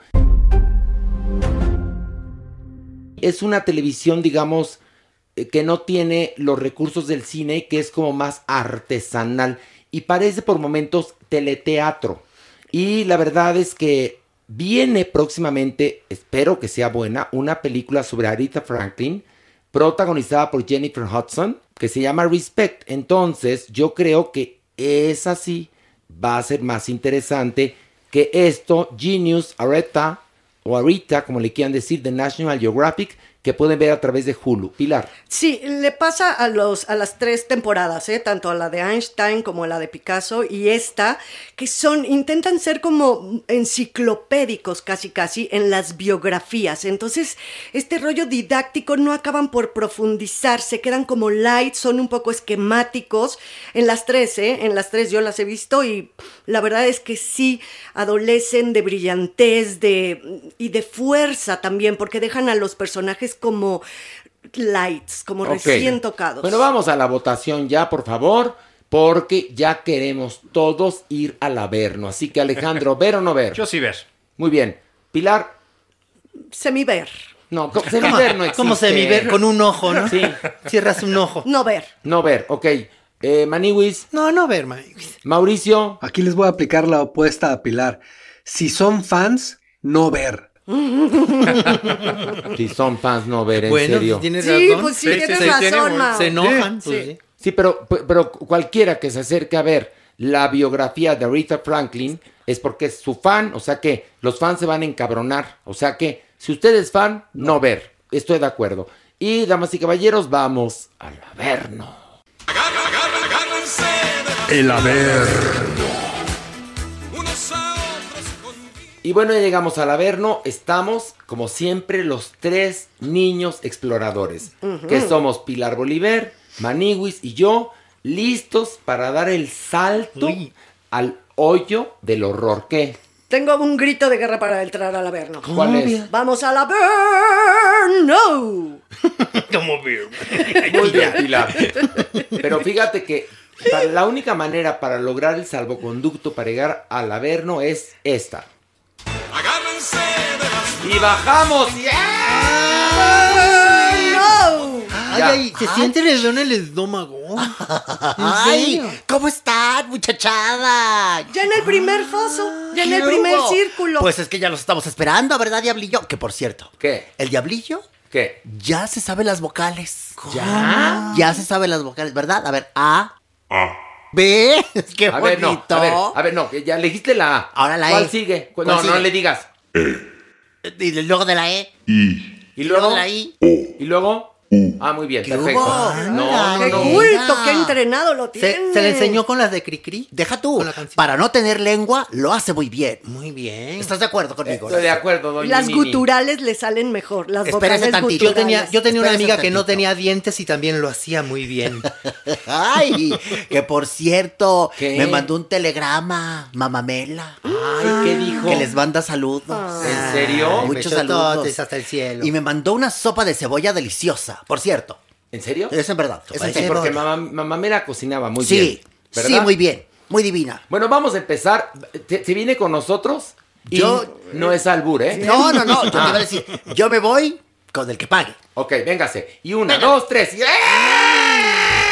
Es una televisión, digamos, eh, que no tiene los recursos del cine, que es como más artesanal. Y parece por momentos teleteatro. Y la verdad es que viene próximamente, espero que sea buena, una película sobre Aretha Franklin, protagonizada por Jennifer Hudson, que se llama Respect. Entonces, yo creo que es así, va a ser más interesante que esto, Genius, Aretha, o Arita, como le quieran decir, de National Geographic, que pueden ver a través de Hulu. Pilar. Sí, le pasa a, los, a las tres temporadas, ¿eh? tanto a la de Einstein como a la de Picasso y esta, que son, intentan ser como enciclopédicos casi casi en las biografías. Entonces, este rollo didáctico no acaban por profundizar, se quedan como light, son un poco esquemáticos. En las tres, ¿eh? En las tres yo las he visto y la verdad es que sí adolecen de brillantez de, y de fuerza también, porque dejan a los personajes como lights, como recién tocados. Bueno, vamos a la votación ya, por favor, porque ya queremos todos ir al Averno. Así que Alejandro, (laughs) ¿ver o no ver? Yo sí ver. Muy bien. Pilar. Semiver. No, semiver no existe. ¿Cómo semiver? Con un ojo, ¿no? Sí. Cierras un ojo. No ver. No ver, ok. Eh, Maniwis. No, no ver, Maniwis. Mauricio. Aquí les voy a aplicar la opuesta a Pilar. Si son fans, no ver. Si son fans, no ver, en bueno, serio. ¿tienes sí, pues sí, tienes razón, Se enojan, pues sí. sí. pero, pero cualquiera que se acerque a ver la biografía de Aretha Franklin es porque es su fan, o sea que los fans se van a encabronar. O sea que si usted es fan, no ver. Estoy de acuerdo. Y, damas y caballeros, vamos al Averno. El Averno. Y bueno, ya llegamos al Averno. Estamos, como siempre, los tres niños exploradores. Que somos Pilar Bolívar, Maniwis y yo, listos para dar el salto al hoyo del horror. ¿Qué? Tengo un grito de guerra para entrar al Averno. ¿Cuál es? ¡Vamos al Averno! (laughs) Como bien. Muy bien, Pilar. Pero fíjate que la única manera para lograr el salvoconducto para llegar al Averno es esta. Y bajamos. ¡No! Ay, ay, se siente el en el estómago. Ay, ¿cómo están, muchachada? Ya en el primer foso, ya en ¿Qué el primer hubo? círculo. Pues es que ya los estamos esperando, ¿verdad, Diablillo? Que por cierto, ¿Qué? el Diablillo ¿Qué? ya se sabe las vocales. ¿Ya? Ya se sabe las vocales, ¿verdad? A ver, A. B. (laughs) Qué A ver, no, bonito. a ver, a ver, no, que ya elegiste la A. Ahora la ¿Cuál E. sigue? ¿Cuál no, no le digas. Y luego de la E. Y Y luego de la I. Y luego. Ah, muy bien, ¿Qué perfecto. hubo? No, no, ¡Qué no. culto! ¡Qué entrenado lo tiene! Se, se le enseñó con las de Cricri. Deja tú. Para no tener lengua, lo hace muy bien. Muy bien. ¿Estás de acuerdo conmigo? Estoy de acuerdo, doña Las Mimi. guturales le salen mejor. Las Espérese vocales tantito. Yo guturales. tenía, yo tenía una amiga que no tenía dientes y también lo hacía muy bien. (laughs) Ay, que por cierto, ¿Qué? me mandó un telegrama, mamamela. Ay, ¿qué dijo? Que les manda saludos. ¿En serio? Muchos saludos. hasta el cielo. Y me mandó una sopa de cebolla deliciosa, por cierto. ¿En serio? Es en verdad. Es en serio. porque mamá, mamá me la cocinaba muy Sí, bien. ¿verdad? sí, muy bien. Muy divina. Bueno, vamos a empezar. ¿Se, se viene con nosotros? Y Yo- No es albur, ¿eh? No, no, no. Yo (laughs) te iba a decir, yo me voy con el que pague. Ok, véngase. Y una, dos, tres. y- ¡Eh! (laughs)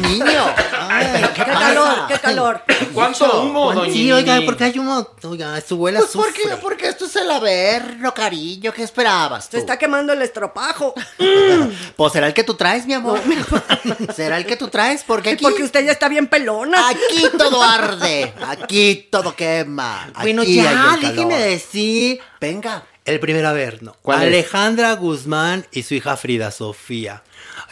Niño. Ay, pero ¿qué ¡Qué pasa? Calor! ¡Qué calor! ¿Cuánto humo, doña Sí, oiga, Mimi? porque hay uno. Oiga, su abuela Pues porque, sufre. porque esto es el averno, cariño. ¿Qué esperabas tú? Se está quemando el estropajo. (laughs) Pues será el que tú traes, mi amor. (laughs) será el que tú traes, porque aquí, porque usted ya está bien pelona. aquí todo arde, aquí todo quema. Bueno, aquí ya, hay el calor. déjeme decir. Venga. El primer averno. ¿Cuál es? Alejandra Guzmán y su hija Frida Sofía.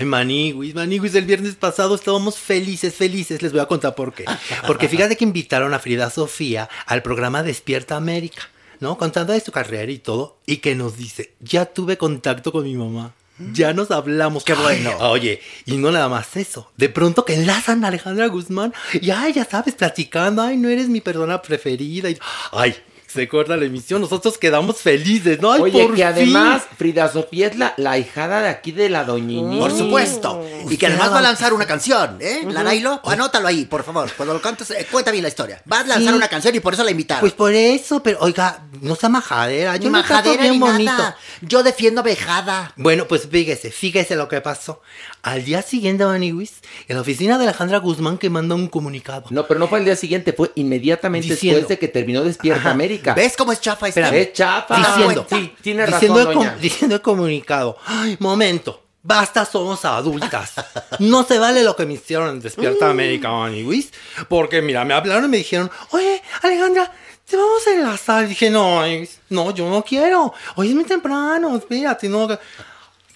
Ay, Maniguis, Maniguis, el viernes pasado estábamos felices, felices. Les voy a contar por qué. Porque fíjate que invitaron a Frida Sofía al programa Despierta América, ¿no? Contando de su carrera y todo. Y que nos dice, ya tuve contacto con mi mamá. Ya nos hablamos. Qué bueno. Ay, Oye, y no nada más eso. De pronto que enlazan a Alejandra Guzmán y ay, ya sabes, platicando, ay, no eres mi persona preferida. Y, ay, se corta la emisión. Nosotros quedamos felices, ¿no? Ay, Oye, por que además. Frida Sofía es la, la hijada de aquí de la doñini. Por supuesto. Y que además va a lanzar una canción, ¿eh? La Nailo, anótalo ahí, por favor. Cuando lo cantes, eh, cuenta bien la historia. Va a lanzar Sí. una canción y por eso la invitaron. Pues por eso, pero oiga, no sea majadera. ni Yo trato majadera bien ni bonito. nada. Yo defiendo a Bejada. Bueno, pues fíjese, fíjese lo que pasó. Al día siguiente, Maniwis, en la oficina de Alejandra Guzmán que manda un comunicado. No, pero no fue el día siguiente, fue inmediatamente Diciendo. después de que terminó Despierta Ajá. América. ¿Ves cómo es chafa este? Es chafa. diciendo, Sí, tiene razón, diciendo, el com- doña. diciendo el comunicado. Ay, momento. Basta, somos adultas. No se vale lo que me hicieron en Despierta Mm. América, Maniwis. Porque, mira, me hablaron y me dijeron, oye, Alejandra, te vamos a enlazar. Y dije, no, no, yo no quiero. Hoy es muy temprano, espérate, no.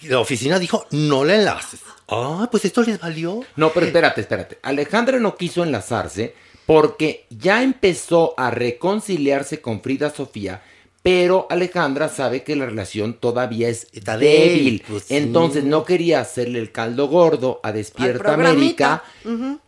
Y la oficina dijo, no le enlaces. Ah, pues esto les valió. No, pero espérate, espérate. Alejandra no quiso enlazarse porque ya empezó a reconciliarse con Frida Sofía, pero Alejandra sabe que la relación todavía es Está débil. débil, pues sí. Entonces no quería hacerle el caldo gordo a Despierta América.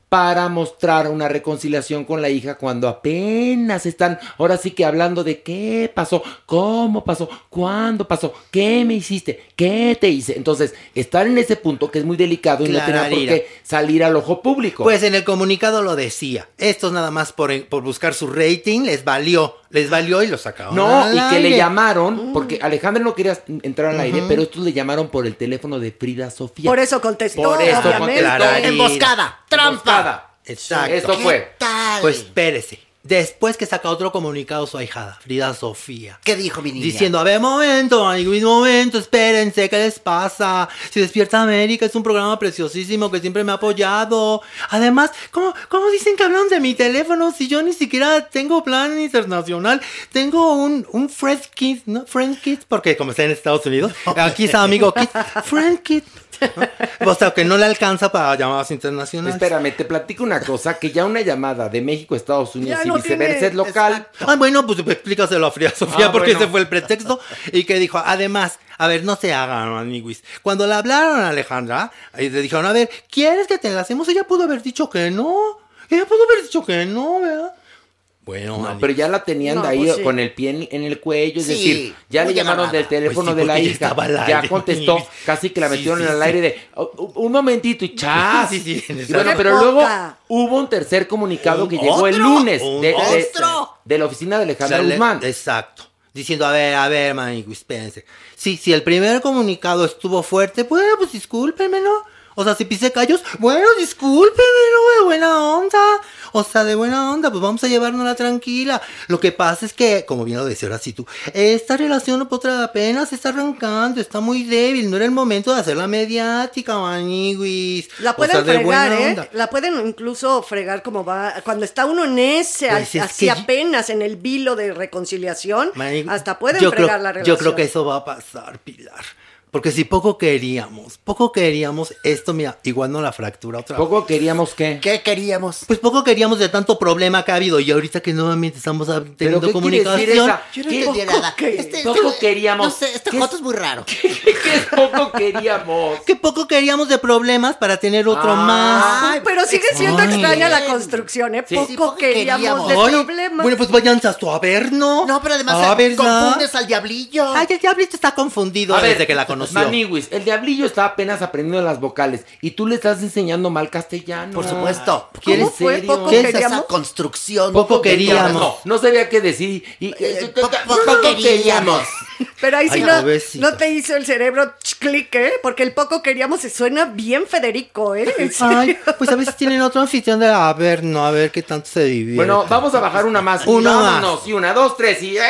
Para mostrar una reconciliación con la hija cuando apenas están ahora sí que hablando de qué pasó, cómo pasó, cuándo pasó, qué me hiciste, qué te hice. Entonces, estar en ese punto que es muy delicado y no tenía por qué salir al ojo público. Pues en el comunicado lo decía. Estos nada más por, por buscar su rating les valió. Les valió y lo sacaron. no, al y que le llamaron, porque Alejandra no quería entrar al aire, pero estos le llamaron por el teléfono de Frida Sofía. Por eso contestó, Por eso obviamente. contestó. Clararira. Emboscada, trampa. Emboscada. Exacto. Eso ¿Qué fue. tal? Pues espérese. Después que saca otro comunicado su ahijada, Frida Sofía. ¿Qué dijo mi niña? Diciendo, a ver, momento, amigos, momento, espérense, ¿qué les pasa? Si Despierta América es un programa preciosísimo que siempre me ha apoyado. Además, ¿cómo, cómo dicen que hablan de mi teléfono si yo ni siquiera tengo plan internacional? Tengo un, un Friend Kit, ¿no? Friend Kit, porque como está en Estados Unidos, (laughs) aquí está amigo Kit, Friend Kit. ¿No? (laughs) O sea, que no le alcanza para llamadas internacionales. Espérame, te platico una cosa, que ya una llamada de México a Estados Unidos Ya y viceversa es local. Ah, bueno, pues explícaselo a Frida Sofía Ah, porque bueno. ese fue el pretexto. Y que dijo, además, a ver, no se hagan, maniguis. Cuando le hablaron a Alejandra, y le dijeron, a ver, ¿quieres que te enlacemos? Ella pudo haber dicho que no. Ella pudo haber dicho que no, ¿verdad? Bueno, No, pero ya la tenían No, de ahí pues sí. con el pie en, en el cuello, es Sí, decir, ya le llamaron del teléfono Pues sí, de la ya hija, ya contestó, casi que la metieron sí, en el aire de "Oh, un momentito y chas. (laughs) Sí, sí, sí, Y exacto. bueno, ¡Qué pero luego hubo un tercer comunicado que llegó el lunes un de, de- de la oficina de Alejandra Guzmán. Exacto. Diciendo, a ver, a ver, Maniguis, espérense. Sí, si el primer comunicado estuvo fuerte, bueno, pues discúlpenme, ¿no? O sea, si pisé callos, bueno, discúlpenme, ¿no? De buena onda. O sea, de buena onda, pues vamos a llevárnosla tranquila. Lo que pasa es que, como bien lo decía ahora sí tú, esta relación otra apenas está arrancando, está muy débil, no era el momento de hacerla mediática, Maniguis. La O pueden sea, de fregar, ¿eh? La pueden incluso fregar como va. Cuando está uno en ese, Pues es así que- apenas en el vilo de reconciliación, hasta pueden yo fregar creo, la relación. Yo creo que eso va a pasar, Pilar. Porque si poco queríamos, poco queríamos, esto, mira, igual no la fractura otra vez. Poco queríamos que... ¿Qué queríamos? Pues poco queríamos de tanto problema que ha habido y ahorita que nuevamente estamos teniendo ¿qué quiere comunicación. decir esa? Yo no ¿Qué entendí nada. que- Este- poco este- queríamos? No sé, este ¿Qué joto es muy raro. (laughs) ¿Qué poco queríamos? Que poco queríamos de problemas para tener otro Ah. más. Ay, pero sigue siendo Ay. extraña la construcción, ¿eh? Sí. Poco, Sí, poco queríamos, queríamos. de Ay, problemas. Bueno, pues váyanse a a ver, ¿no? Pero además confundes al diablillo. Ay, el diablito está confundido A ver, desde que la conoció. Maniwis, el diablillo está apenas aprendiendo las vocales y tú le estás enseñando mal castellano. Por supuesto. ¿Quieres ¿Cómo fue? serio? Poco ¿Qué es esa queríamos? construcción? Poco queríamos. No, no sabía qué decir. Y, Eh, poco, poco poco queríamos. Pero ahí sí Ay, no, no te hizo el cerebro ch- clic, ¿eh? Porque el poco queríamos se suena bien Federico, ¿eh? Ay, pues a si tienen otro anfitrión de a ver, no, a ver qué tanto se divierte. Bueno, vamos a bajar una más. Una más. vámonos. Y una, dos, tres y. ¡ah!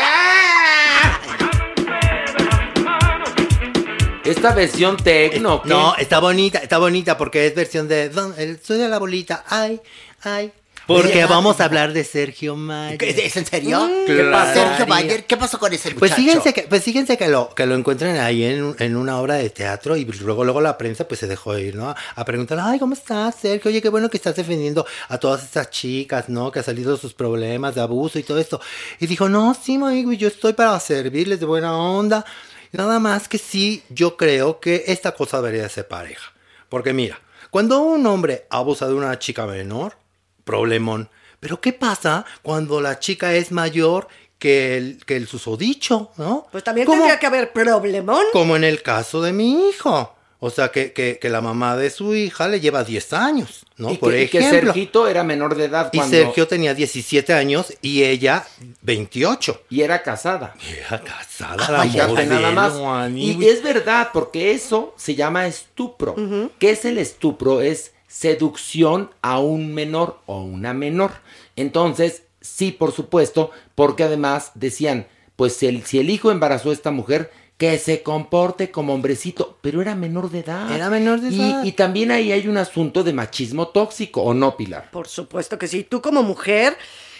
Esta versión tecno. ¿qué? No, está bonita, está bonita porque es versión de Don- el de la bolita. Ay, ay. Porque vamos a hablar de Sergio Mayer. ¿Qué- ¿Es en serio? ¿Qué pasó? Sergio Mayer, ¿qué pasó con ese muchacho? Pues fíjense que, pues fíjense que lo, que lo encuentran ahí en, en una obra de teatro y luego, luego la prensa pues se dejó ir, ¿no? A preguntar, ay, ¿cómo estás, Sergio? Oye, qué bueno que estás defendiendo a todas estas chicas, ¿no? Que ha salido de sus problemas de abuso y todo esto. Y dijo, no, sí, amigo, yo estoy para servirles de buena onda. Nada más que sí, yo creo que esta cosa debería de ser pareja. Porque mira, cuando un hombre abusa de una chica menor, problemón. Pero ¿qué pasa cuando la chica es mayor que el, que el susodicho, ¿no? Pues también tendría que haber problemón. Como en el caso de mi hijo. O sea, que, que, que la mamá de su hija le lleva 10 años, ¿no? Y Por que, y que ejemplo. Sergito era menor de edad y cuando. Sergio tenía 17 años y ella 28. Y era casada. Era casada la Ay, nada más. Y es verdad, porque eso se llama estupro. ¿Qué es el estupro? Es seducción a un menor o una menor. Entonces, sí, por supuesto, porque además decían, pues el, si el hijo embarazó a esta mujer, que se comporte como hombrecito, pero era menor de edad. Era menor de Y- edad. Y, también ahí hay un asunto de machismo tóxico, ¿o no, Pilar? Por supuesto que sí. Tú como mujer,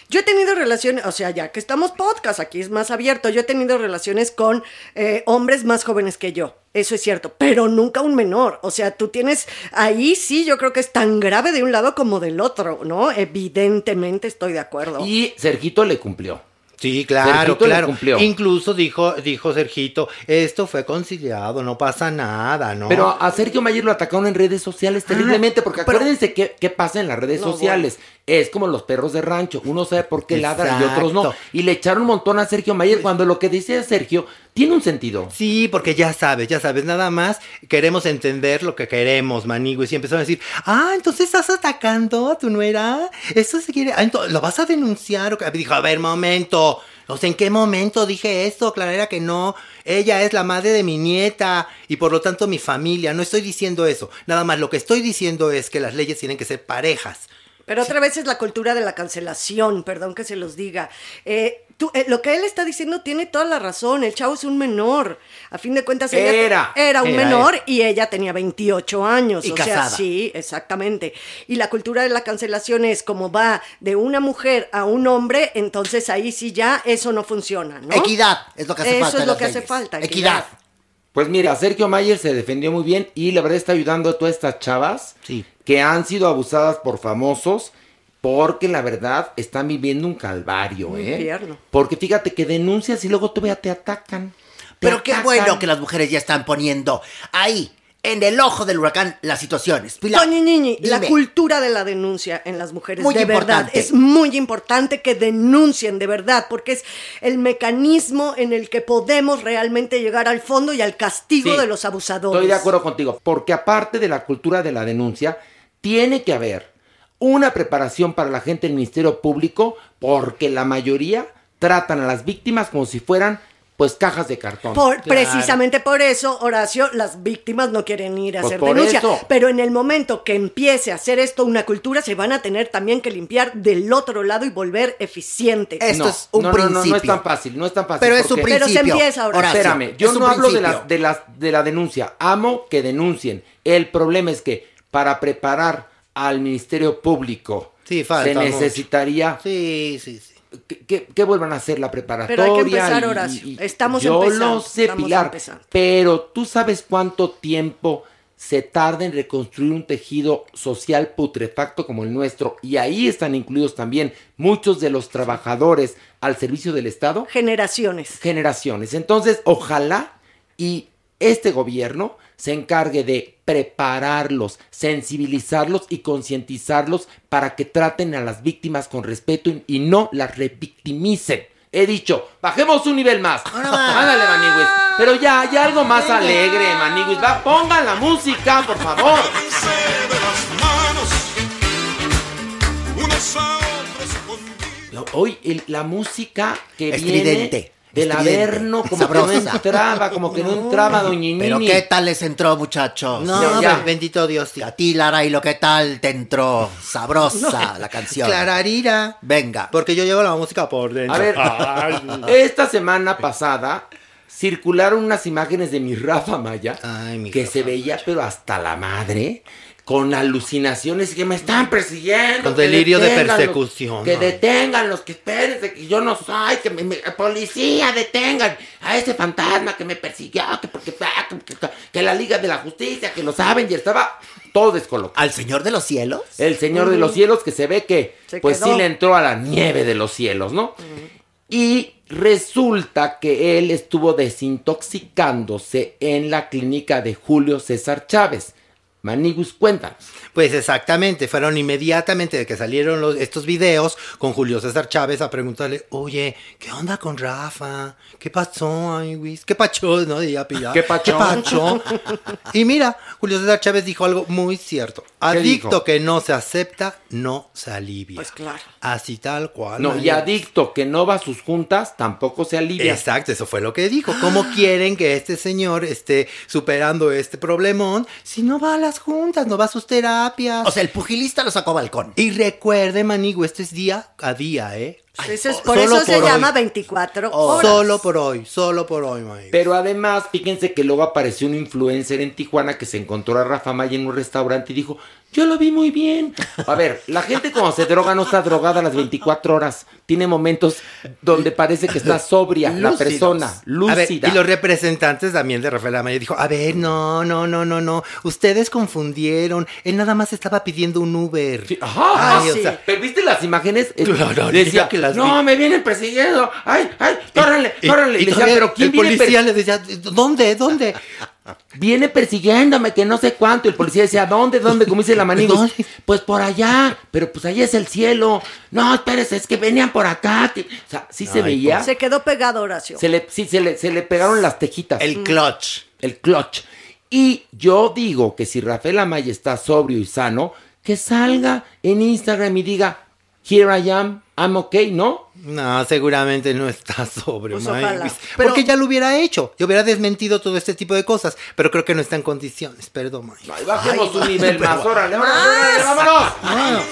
yo he tenido relaciones, o sea, ya que estamos podcast, aquí es más abierto, yo he tenido relaciones con eh, hombres más jóvenes que yo. Eso es cierto, pero nunca un menor. O sea, tú tienes ahí sí, yo creo que es tan grave de un lado como del otro, ¿no? Evidentemente estoy de acuerdo. Y Sergito le cumplió. Sí, claro, Sergito claro. cumplió. Incluso dijo, dijo Sergito, esto fue conciliado, no pasa nada, ¿no? Pero a Sergio Mayer lo atacaron en redes sociales terriblemente, porque acuérdense qué, qué pasa en las redes No, sociales. Es como los perros de rancho, uno sabe por qué ladran y otros no. Exacto. Y le echaron un montón a Sergio Mayer cuando lo que decía Sergio tiene un sentido. Sí, porque ya sabes, ya sabes, nada más queremos entender lo que queremos, manigües. Y empezaron a decir, ah, entonces estás atacando a tu nuera. Eso se quiere, ah, ento- ¿lo vas a denunciar? qué?". Dijo, a ver, momento. O sea, ¿en qué momento dije esto? Claro, era que no. Ella es la madre de mi nieta y por lo tanto mi familia. No estoy diciendo eso. Nada más lo que estoy diciendo es que las leyes tienen que ser parejas. Pero otra vez es la cultura de la cancelación, perdón que se los diga. Eh, tú, eh, lo que él está diciendo tiene toda la razón. El chavo es un menor. A fin de cuentas, ella Era. era un Era, menor era. y ella tenía 28 años. Y o sea, casada. sí, exactamente. Y la cultura de la cancelación es como va de una mujer a un hombre, entonces ahí sí ya eso no funciona, ¿no? Equidad es lo que hace Eso falta. es en lo que hace falta, Equidad. equidad. Pues mira, Sergio Mayer se defendió muy bien y la verdad está ayudando a todas estas chavas Sí. que han sido abusadas por famosos porque la verdad están viviendo un calvario, ¿eh? Porque fíjate que denuncias y luego todavía te atacan. Te Pero qué bueno que las mujeres ya están poniendo ahí, en el ojo del huracán las situaciones. Pilar, Niñi, la cultura de la denuncia en las mujeres, Muy de verdad, es muy importante que denuncien de verdad, porque es el mecanismo en el que podemos realmente llegar al fondo y al castigo Sí, de los abusadores. Estoy de acuerdo contigo, porque aparte de la cultura de la denuncia, tiene que haber una preparación para la gente del Ministerio Público, porque la mayoría tratan a las víctimas como si fueran, pues, cajas de cartón. Por- Precisamente por eso, Horacio, las víctimas no quieren ir a Pues hacer por denuncia. eso. Pero en el momento que empiece a hacer esto una cultura, se van a tener también que limpiar del otro lado y volver eficientes. Esto no, es un no, no, no, no, es principio. tan fácil, no es tan fácil. Pero es un porque- Pero se principio. empieza ahora. Horacio, Espérame, yo no hablo de, principio. las, de, las, de la denuncia, amo que denuncien. El problema es que para preparar al Ministerio Público Sí, falta se mucho. necesitaría Sí, sí, sí. que, que- que vuelvan a hacer la preparatoria. Pero hay que empezar, Horacio. y- Estamos yo empezando, lo sé, estamos Pilar, empezando. pero tú sabes cuánto tiempo se tarda en reconstruir un tejido social putrefacto como el nuestro y ahí están incluidos también muchos de los trabajadores al servicio del Estado Generaciones. generaciones. Entonces, ojalá y este gobierno se encargue de prepararlos, sensibilizarlos y concientizarlos para que traten a las víctimas con respeto y, y no las revictimicen. He dicho, bajemos un nivel más. (laughs) Ándale, Maniguis. Pero ya, ya algo más alegre, Maniguis. Va, pongan la música, por favor. Hoy el- la música que Estridente, viene del Averno, como que no entraba, como que no (laughs) entraba, doña Pero. ¿qué tal les entró, muchachos? No, No, ya. be- bendito Dios. Sí. A ti, Lara, ¿y lo que tal te entró? Sabrosa la canción. Clararira. Venga. Porque yo llevo la música por dentro. A ver, esta semana pasada circularon unas imágenes de mi Rafa Maya Ay, mi que Rafa se veía, pero hasta la madre, con alucinaciones que me están persiguiendo. Con delirio de persecución, Que ay. deténganlos, que espérense, que yo no soy, que me, me- policía, detengan a ese fantasma que me persiguió, que porque ah, que, que- que la Liga de la Justicia, que lo saben, y estaba todo descolocado. ¿Al Señor de los Cielos? El Señor de los Cielos que se ve que Se pues quedó. sí le entró a la nieve de los cielos, ¿no? Y resulta que él estuvo desintoxicándose en la clínica de Julio César Chávez. Manigus, cuéntanos. Pues exactamente, fueron inmediatamente de que salieron los, estos videos con Julio César Chávez a preguntarle, oye, ¿qué onda con Rafa? ¿Qué pasó, ay, Luis? ¿Qué pacho? ¿No? Diría Pilar. ¿Qué pacho? pacho? y mira, Julio César Chávez dijo algo muy cierto. Adicto dijo? que no se acepta, no se alivia. Pues claro. Así tal cual. No, y adicto que no va a sus juntas tampoco se alivia. Exacto, eso fue lo que dijo. ¿Cómo quieren que este señor esté superando este problemón si no va a las juntas, no va a sus terapias? O sea, el pugilista lo sacó a balcón. Y recuerde, Manigo, esto es día a día, ¿eh? Es- oh, por solo eso se llama hoy. 24 Oh. horas. Solo por hoy, solo por hoy, Manigo. Pero además, fíjense que luego apareció un influencer en Tijuana que se encontró a Rafa Maya en un restaurante y dijo, yo lo vi muy bien. A ver, la gente cuando se droga no está drogada las 24 horas. Tiene momentos donde parece que está sobria la persona, A ver, lúcida. y los representantes también de Rafael Amaya dijo, a ver, no, no, no, no, no, ustedes confundieron, él nada más estaba pidiendo un Uber. Sí, ajá, Ay, o sí. sea, Pero viste las imágenes, Eh, Claro, decía que las no, vi. me vienen persiguiendo, ay, ay, córranle, y- córranle. y Y le decía, pero ¿quién el viene, policía le decía, ¿dónde, dónde? (laughs) viene persiguiéndome, que no sé cuánto? Y el policía decía, ¿dónde, dónde? Como dice la (laughs) ¿Dónde? pues por allá, pero pues allá es el cielo. No, espérese, es que venían por acá. que-". O sea, sí se veía, Se quedó pegado, Horacio. se le, sí, se le, se le pegaron las tejitas. El clutch. el clutch. Y yo digo que si Rafael Amaya está sobrio y sano, que salga en Instagram y diga, here I am, I'm okay, ¿no? No, seguramente no está (laughs) sobre, Pues Mike. ojalá. Pero- Porque ya lo hubiera hecho. Yo hubiera desmentido todo este tipo de cosas. Pero creo que no está en condiciones. Perdón, Mike. Ay, bajemos Ay, un nivel pero- más, órale, órale, órale, vámonos. Ah,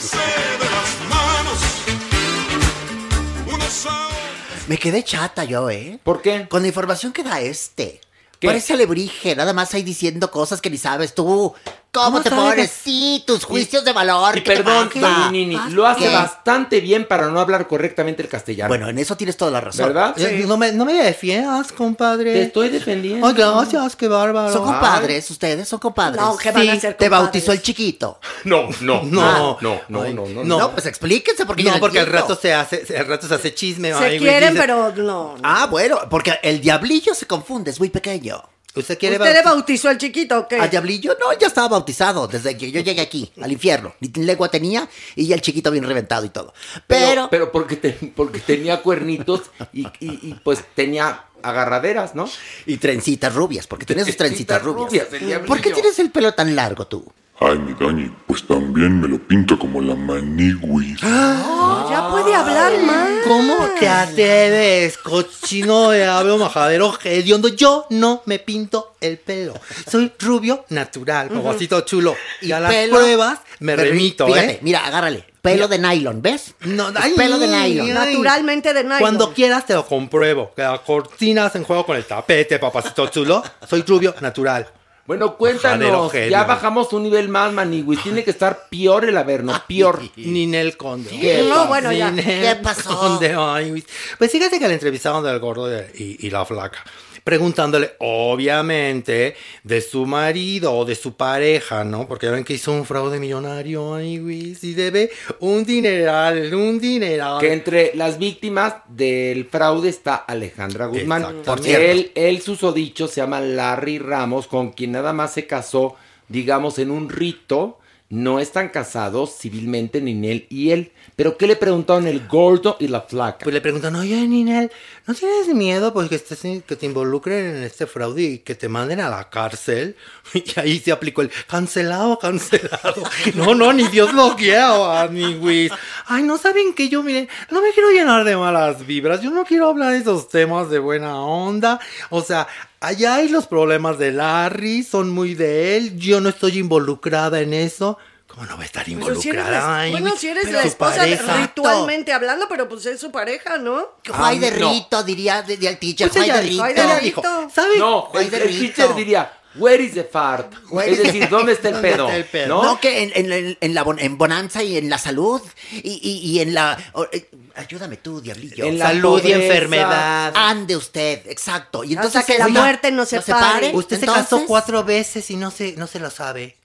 Me quedé chata yo, ¿eh? ¿Por qué? Con la información que da este. ¿Qué? Parece alebrije, nada más ahí diciendo cosas que ni sabes tú. ¿Cómo, ¿Cómo te pones? Sí, tus juicios de valor. Y ¿qué perdón, Nini, lo hace ¿Qué? bastante bien para no hablar correctamente el castellano. Bueno, en eso tienes toda la razón. ¿verdad? Eh, No, me, no me defiendas, compadre. Te estoy defendiendo. Ay, gracias, qué bárbaro. ¿Son compadres ustedes? ¿Son compadres? No, que van a ser Te bautizó el chiquito. (laughs) (laughs) No, no, No. no, no, no, no, no, pues explíquense porque No, no porque al rato se hace, al rato se hace chisme. Se quieren, dice- pero no. no. Ah, bueno, porque el diablillo se confunde, es muy pequeño. ¿Usted quiere ¿Usted le bautizó al chiquito o qué? ¿A Diablillo? No, ya estaba bautizado desde que yo llegué aquí, al infierno. Ni lengua tenía y ya el chiquito bien reventado y todo. Pero, Pero, pero porque, te- porque tenía cuernitos y, y- y, pues tenía agarraderas, ¿no? y trencitas rubias, porque tienes sus trencitas rubias. rubias. ¿Por qué tienes el pelo tan largo tú? Ay, mi Dani, pues también me lo pinto como la maniguis. Oh, (gasps) ya puede hablar más. ¿Cómo te atreves, cochino de hablo majadero hediondo? Yo no me pinto el pelo. Soy rubio natural, papacito chulo. Y a las pelo- pruebas me remito, Fíjate, ¿eh? mira, agárrale. Pelo de nylon, ¿ves? No, ay, pelo de nylon. ay. Naturalmente de nylon. Cuando quieras te lo compruebo. Que la cortina en juego con el tapete, papacito chulo. Soy rubio natural. Bueno, cuéntanos, ya bajamos un nivel más, Maniguis. Tiene que estar peor el Averno, peor. (laughs) Ninel Conde. ¿Qué No, bueno, ya. (laughs) Ninel ¿Qué pasó? Conde, ay, pues fíjate que le entrevistaron del gordo y la flaca. Preguntándole, obviamente, de su marido o de su pareja, ¿no? Porque ya ven que hizo un fraude millonario, ay, güey. Y debe un dineral, un dineral. Que entre las víctimas del fraude está Alejandra Guzmán. Exactamente. Por cierto. Él, él susodicho, se llama Larry Ramos, con quien nada más se casó, digamos, en un rito. No están casados civilmente ni él y él. Pero ¿qué le preguntaron el gordo y la flaca? Pues le preguntan, oye, Ninel, ¿no tienes miedo pues que, estés que te involucren en este fraude y que te manden a la cárcel? (laughs) Y ahí se aplicó el cancelado, cancelado. (laughs) No, no, ni Dios lo quiera, ni Wiz. Ay, no saben que yo, miren, no me quiero llenar de malas vibras. Yo no quiero hablar de esos temas de buena onda. O sea, allá hay los problemas de Larry, son muy de él. Yo no estoy involucrada en eso. ¿Cómo no va a estar Pero si eres involucrada? la, bueno, si eres pero la su esposa pareja. ritualmente hablando, pero pues es su pareja, ¿no? Juay de Ah, no. rito, diría de, de al teacher. Pues Juay de rito. dijo, ¿sabe? No, el, de el rito. teacher diría, where is the fart? Where es decir, ¿dónde está el (laughs) ¿Dónde pedo? está el pedo? ¿No? No, que en, en- en- en la bon- en bonanza y en la salud y, y- y en la... eh, ayúdame tú, diablillo. En la Salud y enfermedad. Ande usted, exacto. Y entonces Hasta que la oiga, muerte nos separe. Usted se Entonces, casó cuatro veces y no se, no se lo sabe.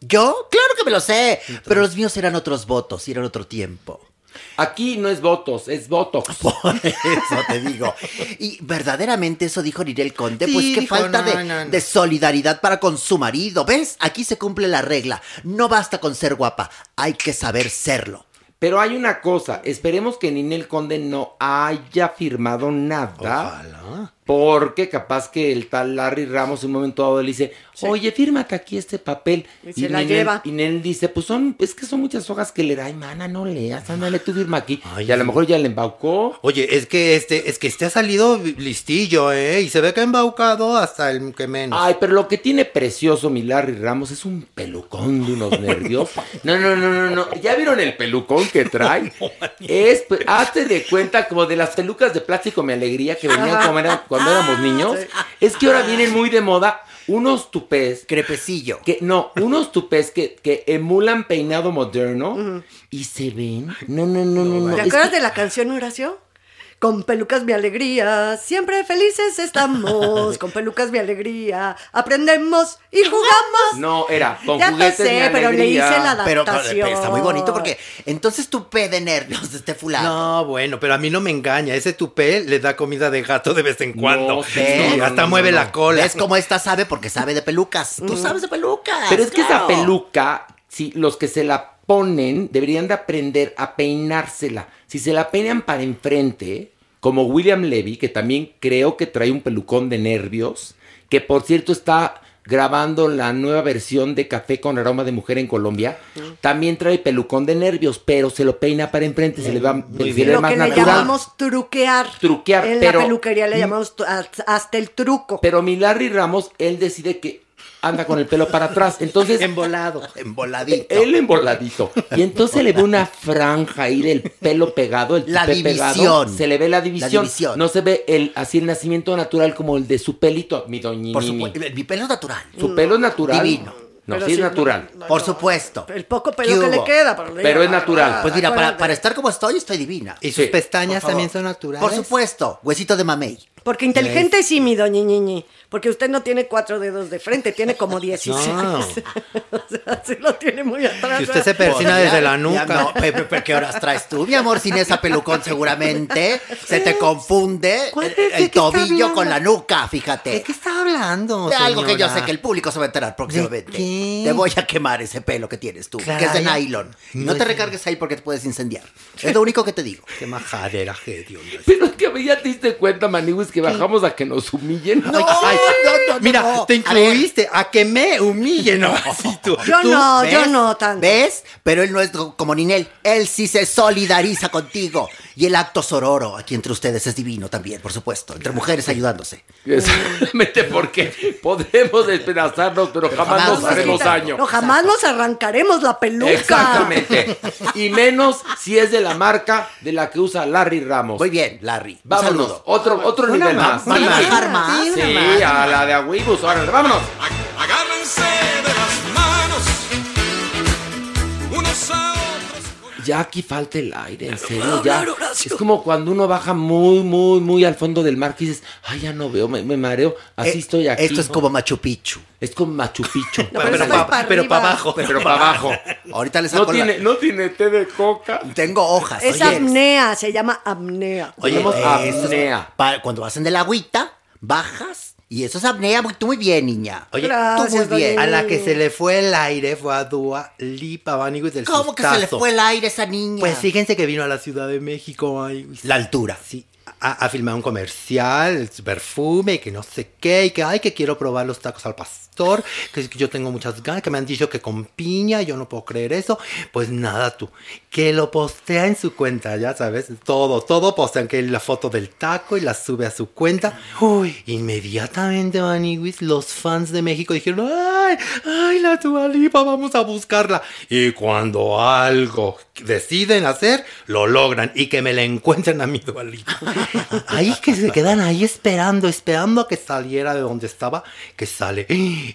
¿Yo? Claro que me lo sé. Pero los míos eran otros votos y eran otro tiempo. Aquí no es votos, es botox. (laughs) Por eso te digo. Y verdaderamente eso dijo Ninel Conde, Sí, pues qué dijo, falta no, de, no, no. de solidaridad para con su marido. ¿Ves? Aquí se cumple la regla. No basta con ser guapa, hay que saber serlo. Pero hay una cosa, esperemos que Ninel Conde no haya firmado nada. Ojalá. Porque capaz que el tal Larry Ramos en un momento dado le dice, oye, fírmate aquí este papel. Y se la lleva. Y Ninel dice, pues son, es que son muchas hojas que leer. Ay, mana, no leas, ándale, tú firma aquí. Ay, y a lo mejor ya le embaucó. Oye, es que este, es que este ha salido listillo, ¿eh? Y se ve que ha embaucado hasta el que menos. Ay, pero lo que tiene precioso mi Larry Ramos es un pelucón de unos (laughs) nervios. No, no, no, no, no. ¿Ya vieron el pelucón que trae? (laughs) Es, pe- hazte de cuenta como de las pelucas de plástico mi alegría que venían como (laughs) cuando éramos niños. Es que ahora vienen muy de moda unos tupés. Crepecillo. Que, no, unos tupés que, que emulan peinado moderno y se ven. No, no, no, no, no. ¿Te es acuerdas que- de la canción Horacio? Con pelucas mi alegría, siempre felices (laughs) estamos. Con pelucas mi alegría, aprendemos y (laughs) jugamos. No, era con Ya juguetes mi sé, pero le hice la Pero, adaptación. pero está muy bonito porque entonces tu P de nervios de este fulano. No, bueno, pero a mí no me engaña. Ese tupé le da comida de gato de vez en cuando. Sí, no, hasta no, mueve no, la cola. ¿Ves cómo esta sabe? Porque sabe de pelucas. Tú sabes de pelucas. Pero es que esa peluca, si los que se la ponen deberían de aprender a peinársela. Si se la peinan para enfrente, como William Levy, que también creo que trae un pelucón de nervios, que por cierto está grabando la nueva versión de Café con aroma de mujer en Colombia, también trae pelucón de nervios, pero se lo peina para enfrente, se le va se le Lo más que le llamamos truquear. Truquear, En pero- la peluquería le llamamos hasta el truco. Pero mi Larry Ramos, él decide que anda con el pelo para atrás, entonces Embolado. Emboladito. Él emboladito. Y entonces le ve una franja ahí del pelo pegado, el La división. pegado. Se le ve la división. división. No se ve el así el nacimiento natural como el de su pelito, mi doñini. Por supuesto. Mi pelo es natural. Su pelo es natural. Divino. No, Pero sí es natural. no, no, Por supuesto. El poco ¿Qué pelo que le queda. Pero, Pero es natural. Pues mira, para, para estar como estoy, estoy divina. Y sus Sí, pestañas también son naturales. Por supuesto. Huesito de mamey. Porque inteligente sí, mi doña Ñiñi. Porque usted no tiene cuatro dedos de frente, tiene como (laughs) 16. No. (laughs) o sea, sí lo tiene muy atrás. Si usted se persina desde la Ya nuca. no, Pepe, ¿pero ¿qué horas traes tú, mi amor? Sin esa pelucón seguramente se te confunde ¿Cuál el? ¿De el tobillo con la nuca, ¿De fíjate. qué está hablando? De algo que yo sé que el público se va a enterar próximamente. ¿De qué? Te voy a quemar ese pelo que tienes tú, que es de nylon. Y No no te es- recargues ahí porque te puedes incendiar. Es lo único que te digo. Qué majadera, Dios mío. Pero es que ya te diste cuenta, Maniguis, que bajamos a que nos humillen. No, Ay, no, no, Mira, no. te incluiste a, que me humillen, ¿no? (laughs) Así tú. Yo tú- no, yo no tanto. ¿Ves? Pero él no es como Ninel. Él sí se solidariza contigo. Y el acto sororo aquí entre ustedes es divino también, por supuesto. Entre mujeres ayudándose. Exactamente, porque podremos despedazarnos, pero jamás jamás nos haremos daño. No, jamás nos arrancaremos la peluca. Exactamente. (laughs) Y menos si es de la marca de la que usa Larry Ramos. Muy bien, Larry. Vámonos. Otro, otro Una nivel más, más. ¿Van a bajar más? Sí, más. a la de Agüibus. Órale, vámonos. Agárrense de las Ya aquí falta el aire, en serio, ya. Es como cuando uno baja muy, muy, muy al fondo del mar que dices, ay, ya no veo, me, me mareo, así Eh, estoy aquí. Esto es ¿no? como Machu Picchu. Es como Machu Picchu. (laughs) pero eso es para pero arriba. para abajo. pero para abajo. Ahorita les No saco la- tiene, no tiene té de coca. Tengo hojas. Es oye. apnea, se llama apnea. Oye, Tenemos eso es- apnea. pa- cuando vas en de la agüita, bajas y eso es apnea. Muy, tú muy bien, niña. Oye, Gracias, tú muy bien. A la que se le fue el aire fue a Dua Lipa, Maniguis del ¿Cómo que se le fue el aire a esa niña? Pues fíjense que vino a la Ciudad de México. Maniguis. La altura. Sí, a, a filmar un comercial, su perfume, que no sé qué, y que ay, que quiero probar los tacos al pastor, que, yo tengo muchas ganas, que me han dicho que con piña, yo no puedo creer eso. Pues nada, tú, que lo postea en su cuenta, ya sabes, todo, todo postean, que la foto del taco y la sube a su cuenta. Uy, inmediatamente, Maniguis, los fans de México dijeron, ay, ay, la Tualipa, vamos a buscarla. Y cuando algo deciden hacer, lo logran, y que me la encuentren a mi Dualipa. Ahí que se quedan ahí esperando, esperando a que saliera de donde estaba, que sale.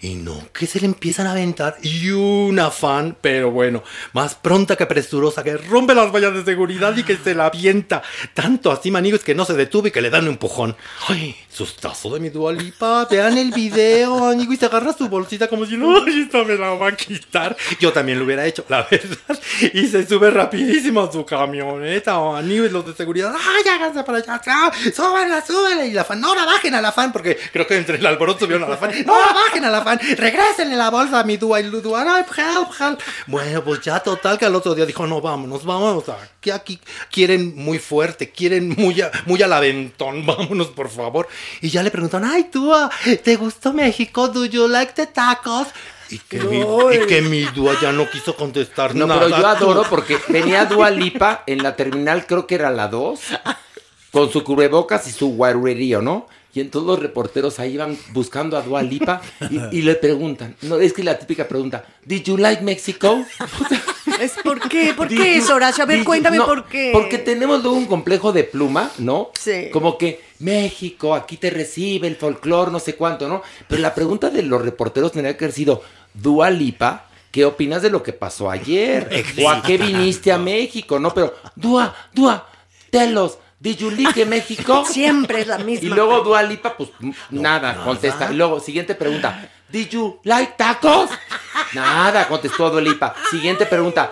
Y no, que se le empiezan a aventar. Y una fan, pero bueno, más pronta que presurosa, que rompe las vallas de seguridad y que se la avienta. Tanto así, manigos, que no se detuvo y que le dan un empujón. Ay, sustazo de mi dualipa. Vean el video, amigo, y se agarra su bolsita como si no, (laughs) esta me la va a quitar. Yo también lo hubiera hecho, la verdad. Y se sube rapidísimo a su camioneta, amigo, y los de seguridad. Ay, háganse para allá, ah, súbanla, súbanla. Y la fan, no la bajen a la fan, porque creo que entre el alboroto subieron a la fan. No la bajen a la fan, regrésenle la bolsa a mi dua y dua, help, help. Bueno, pues ya total que al otro día dijo, no, vámonos, vámonos. Aquí, aquí quieren muy fuerte, quieren muy, a- muy al aventón, (laughs) vámonos, por favor. Y ya le preguntan, ay, Dua, ¿te gustó México? ¿Do you like the tacos? Y que, mi, y que mi Dua ya no quiso contestar No, nada. pero yo adoro porque venía Dua Lipa en la terminal, creo que era la 2, con su cubrebocas y su guarrerío, ¿no? Y entonces los reporteros ahí iban buscando a Dua Lipa y, (laughs) y le preguntan, no, es que la típica pregunta, ¿Did you like Mexico? (laughs) Es ¿Por qué? ¿Por qué eso, Horacio? A ver, cuéntame no, por qué. Porque tenemos luego un complejo de pluma, ¿no? Sí. Como que México, aquí te recibe el folclore, no sé cuánto, ¿no? Pero la pregunta de los reporteros tendría que haber sido, Dua Lipa, ¿qué opinas de lo que pasó ayer? (laughs) ¿O a qué viniste a México? No, pero Dua, Dua, telos, ¿did you like México? (laughs) Siempre es la misma. Y luego Dua Lipa, pues m- nada, contesta. Y luego, siguiente pregunta. ¿Did you like tacos? Nada, contestó Dua Lipa. Siguiente pregunta.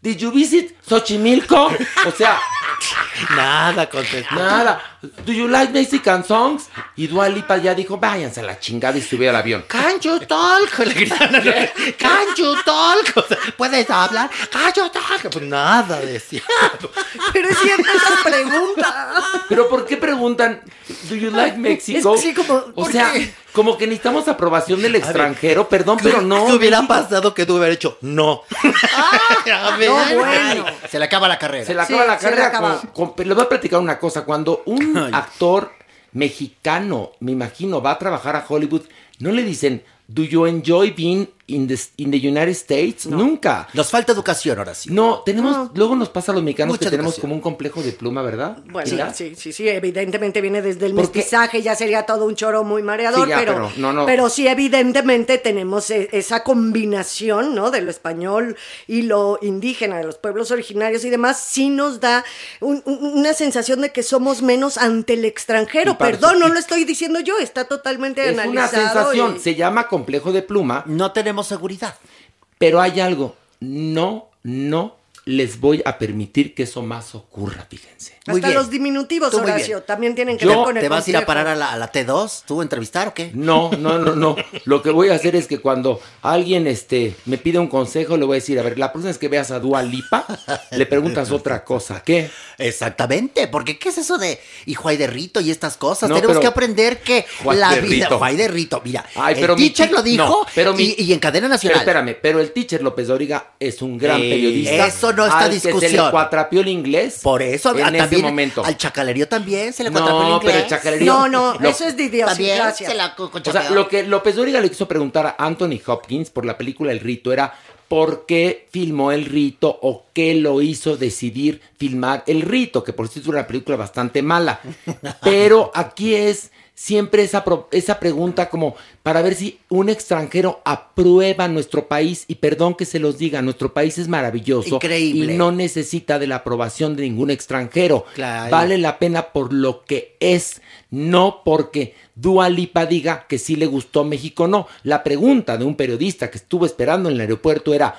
¿Did you visit Xochimilco? O sea, (laughs) Nada contestó. nada. ¿Do you like Mexican songs? Y Dua Lipa ya dijo, váyanse a la chingada y subió al avión. Can you talk? Le gritaron. Can you talk? O sea, ¿Puedes hablar? Can you talk? Pues nada, decía. Pero es cierto esa pregunta. Pero ¿por qué preguntan, ¿Do you like Mexico? Es que sí, como, o ¿por sea, qué? como que necesitamos aprobación del extranjero, perdón, pero no. ¿Qué hubiera México- pasado que tú hubieras hecho? No. (laughs) A ver. No, bueno. Se le acaba la carrera. Se le Sí, acaba la carrera. Con- pero les voy a platicar una cosa. Cuando un (laughs) actor mexicano, me imagino, va a trabajar a Hollywood, no le dicen, Do you enjoy being in the, in the United States? Nunca. Nos falta educación ahora sí. No, tenemos, luego nos pasa a los mexicanos Mucha que tenemos educación. como un complejo de pluma, ¿verdad? Bueno, sí, sí, sí, evidentemente viene desde el Porque- mestizaje, ya sería todo un choro muy mareador, Sí, ya, pero, pero no, no. pero sí, evidentemente tenemos e- esa combinación, ¿no? De lo español y lo indígena, de los pueblos originarios y demás, sí nos da un- un- una sensación de que somos menos ante el para Perdón, eso- no lo estoy diciendo yo, está totalmente Es una analizado. sensación, y- se llama complejo de pluma, No tenemos seguridad. pero hay algo, no, no les voy a permitir que eso más ocurra, fíjense. Muy Hasta bien. los diminutivos, Horacio, también tienen que Yo- ver con el ¿Te vas a ir a parar a la, a la T2? ¿Tú a entrevistar o qué? No, no, no, no. Lo que voy a hacer es que cuando alguien este, me pide un consejo, le voy a decir, a ver, la próxima vez que veas a Dua Lipa, le preguntas otra cosa. ¿Qué? Exactamente, porque ¿qué es eso de y Juay de Rito y estas cosas? No, Tenemos pero- que aprender que Juay la de vida. Juay de Rito, mira, Ay, pero el mi teacher lo dijo no, pero mi- y, y en cadena Pero nacional. espérame, pero el teacher López Dóriga es un gran Eh, periodista. eso no está al Que se le discusión. cuatrapió el inglés. Por eso, en también momento. al chacalerío también se le No, el inglés. pero el chacalerío- No, no, Lo- eso es de idiosincrasia. También se la O sea, lo que López Dóriga le quiso preguntar a Anthony Hopkins por la película El Rito era por qué filmó El Rito o qué lo hizo decidir filmar El Rito, que por cierto es una película bastante mala. (laughs) Pero aquí es siempre esa, pro- esa pregunta como para ver si un extranjero aprueba nuestro país y perdón que se los diga, nuestro país es maravilloso Increíble. y no necesita de la aprobación de ningún extranjero. Claro. Vale la pena por lo que es, no porque Dua Lipa diga que sí le gustó México, no. La pregunta de un periodista que estuvo esperando en el aeropuerto era,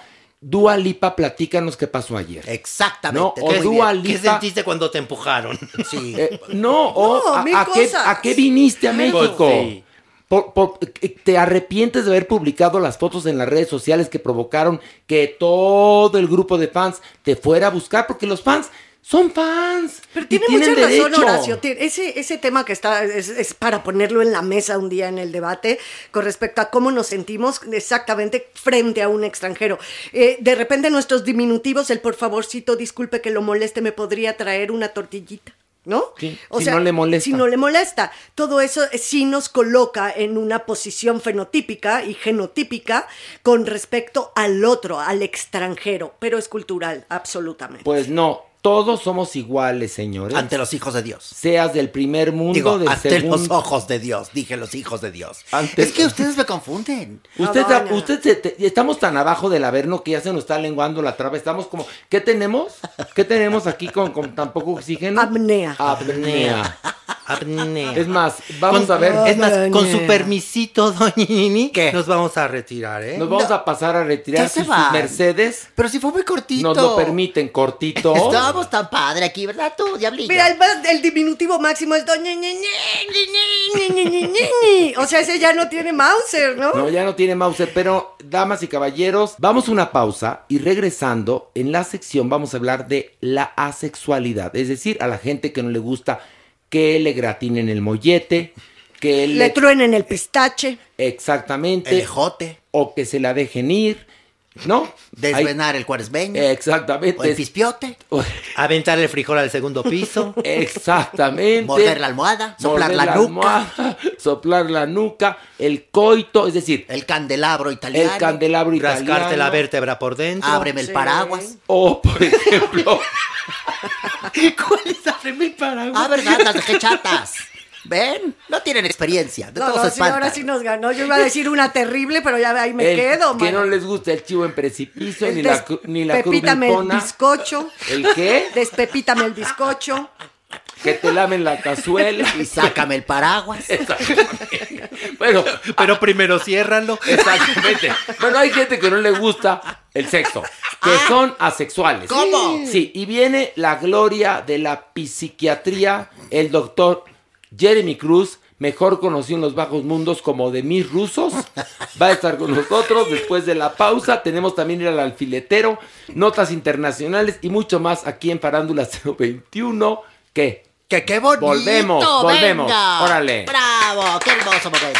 Dua Lipa, platícanos qué pasó ayer. Exactamente. No, o Muy Dua bien. ¿Qué sentiste cuando te empujaron? Sí. (laughs) eh, no, o No, a, mil a qué, a qué viniste a México? Pues sí. Por- por- eh, ¿Te arrepientes de haber publicado las fotos en las redes sociales que provocaron que todo el grupo de fans te fuera a buscar? Porque los fans son fans. Pero tiene mucha razón. Horacio. Ese, ese tema que está es, es para ponerlo en la mesa un día en el debate con respecto a cómo nos sentimos exactamente frente a un extranjero. Eh, de repente nuestros diminutivos, el por favorcito, disculpe que lo moleste, me podría traer una tortillita. ¿No? Sí, si no le molesta. Si no le molesta. Todo eso sí nos coloca en una posición fenotípica y genotípica con respecto al otro, al extranjero, pero es cultural, absolutamente. Pues no, todos somos iguales, señores. Ante los hijos de Dios. Seas del primer mundo, Digo, del ante segundo. los ojos de Dios. Dije los hijos de Dios. Ante- Es que ustedes me confunden. Usted, No, no. usted se- te- estamos tan abajo del averno que ya se nos está lenguando la traba. Estamos como, ¿qué tenemos? ¿Qué tenemos aquí con, con tan poco oxígeno? Apnea. Apnea. Apnea. Es más, vamos Con- a ver. Es más, con su permisito, doña Nini, ¿Qué? nos vamos a retirar, ¿eh? Nos vamos a pasar a retirar si sus. Mercedes Pero si fue muy cortito. nos lo permiten cortito. (laughs) Estábamos tan padre aquí, ¿verdad tú, diablillo? Mira, el, el diminutivo máximo es doña. O sea, ese ya no tiene Mauser, ¿no? No, ya no tiene Mauser, pero damas y caballeros, vamos a una pausa y regresando en la sección vamos a hablar de la asexualidad, es decir, a la gente que no le gusta que le gratinen el mollete, que le, Le truenen el pistache. exactamente El ejote. o que se la dejen ir, ¿no? Desvenar el cuaresmeño. Exactamente. o el pispiote. (laughs) Aventar el frijol al segundo piso. Exactamente. Morder la almohada. Soplar Morder la, nuca. almohada, (laughs) soplar la nuca, el coito, es decir, El candelabro italiano. el candelabro Rascarte italiano. la vértebra por dentro. Ábreme el Sí. paraguas. O, por ejemplo, (laughs) ¿Cuál es Ábreme el paraguas? Ah, ¿verdad? Las dejé chatas. ¿Ven? No tienen experiencia. De No, todos no, sí, ahora sí nos ganó. Yo iba a decir una terrible, pero ya ahí me el quedo, que mano. no les gusta el chivo en precipicio, El ni la, ni la Pepítame el bizcocho. ¿El qué? Despepítame el bizcocho. Que te lamen la cazuela. Y sácame el paraguas. Exactamente. Bueno, Pero primero ciérralo. exactamente. Bueno, hay gente que no le gusta el sexo, que son asexuales. ¿Cómo? Sí, y viene la gloria de la psiquiatría, el doctor Jeremy Cruz, mejor conocido en los bajos mundos como de mis rusos, va a estar con nosotros después de la pausa. Tenemos también ir al alfiletero, notas internacionales y mucho más aquí en Farándula (laughs) 021. ¿Qué? Que qué bonito. Volvemos, volvemos. venga. Órale. Bravo, qué hermoso momento.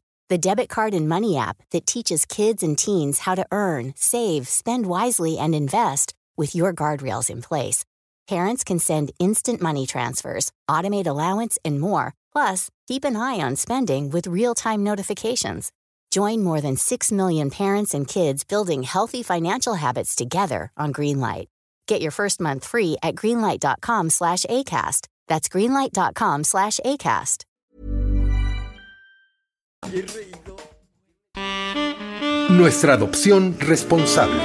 the debit card and money app that teaches kids and teens how to earn, save, spend wisely, and invest with your guardrails in place. Parents can send instant money transfers, automate allowance, and more. Plus, keep an eye on spending with real time notifications. Join more than 6 million parents and kids building healthy financial habits together on Greenlight. Get your first month free at greenlight.com slash ACAST. That's greenlight.com slash ACAST. Nuestra adopción responsable.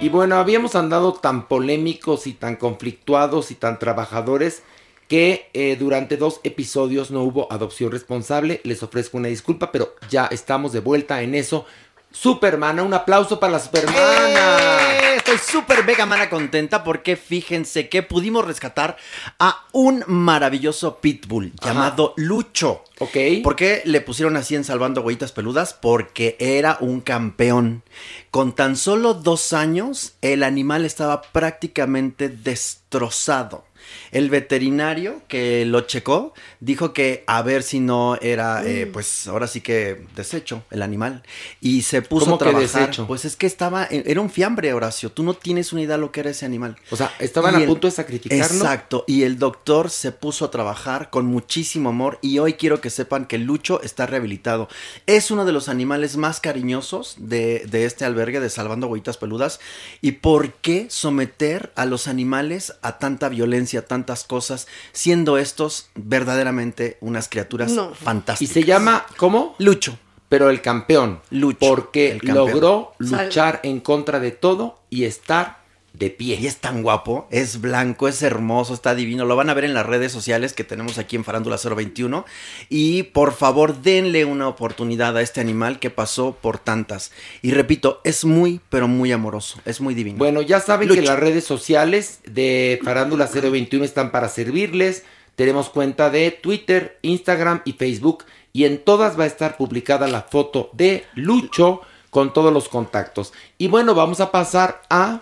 Y bueno, habíamos andado tan polémicos y tan conflictuados y tan trabajadores que eh, durante dos episodios no hubo adopción responsable. Les ofrezco una disculpa, pero ya estamos de vuelta en eso. Supermana, un aplauso para la Supermana. ¡Eh! Estoy súper mega mana contenta porque fíjense que pudimos rescatar a un maravilloso pitbull llamado Lucho. Ok. ¿Por qué le pusieron así en Salvando Huellitas Peludas? Porque era un campeón. Con tan solo dos años, el animal estaba prácticamente destrozado. El veterinario que lo checó dijo que a ver si no era, eh, pues ahora sí que desecho el animal. Y se puso ¿Cómo a que trabajar. desecho? Pues es que estaba, era un fiambre, Horacio. Tú no tienes una idea lo que era ese animal. O sea, estaban a el- punto de sacrificarlo. Exacto. Y el doctor se puso a trabajar con muchísimo amor. Y hoy quiero que sepan que Lucho está rehabilitado. Es uno de los animales más cariñosos de, de este albergue de Salvando Huellitas Peludas. ¿Y por qué someter a los animales a tanta violencia, tantas cosas, siendo estos verdaderamente unas criaturas No. fantásticas? Y se llama, ¿cómo? Lucho. Pero el campeón. Lucho. Porque el campeón. logró Sal- luchar en contra de todo y estar de pie. Y es tan guapo, es blanco, es hermoso, está divino. Lo van a ver en las redes sociales que tenemos aquí en Farándula 021. Y por favor, denle una oportunidad a este animal que pasó por tantas. Y repito, es muy, pero muy amoroso. Es muy divino. Bueno, ya saben que las redes sociales de Farándula 021 están para servirles. Tenemos cuenta de Twitter, Instagram y Facebook. Y en todas va a estar publicada la foto de Lucho con todos los contactos. Y bueno, vamos a pasar a...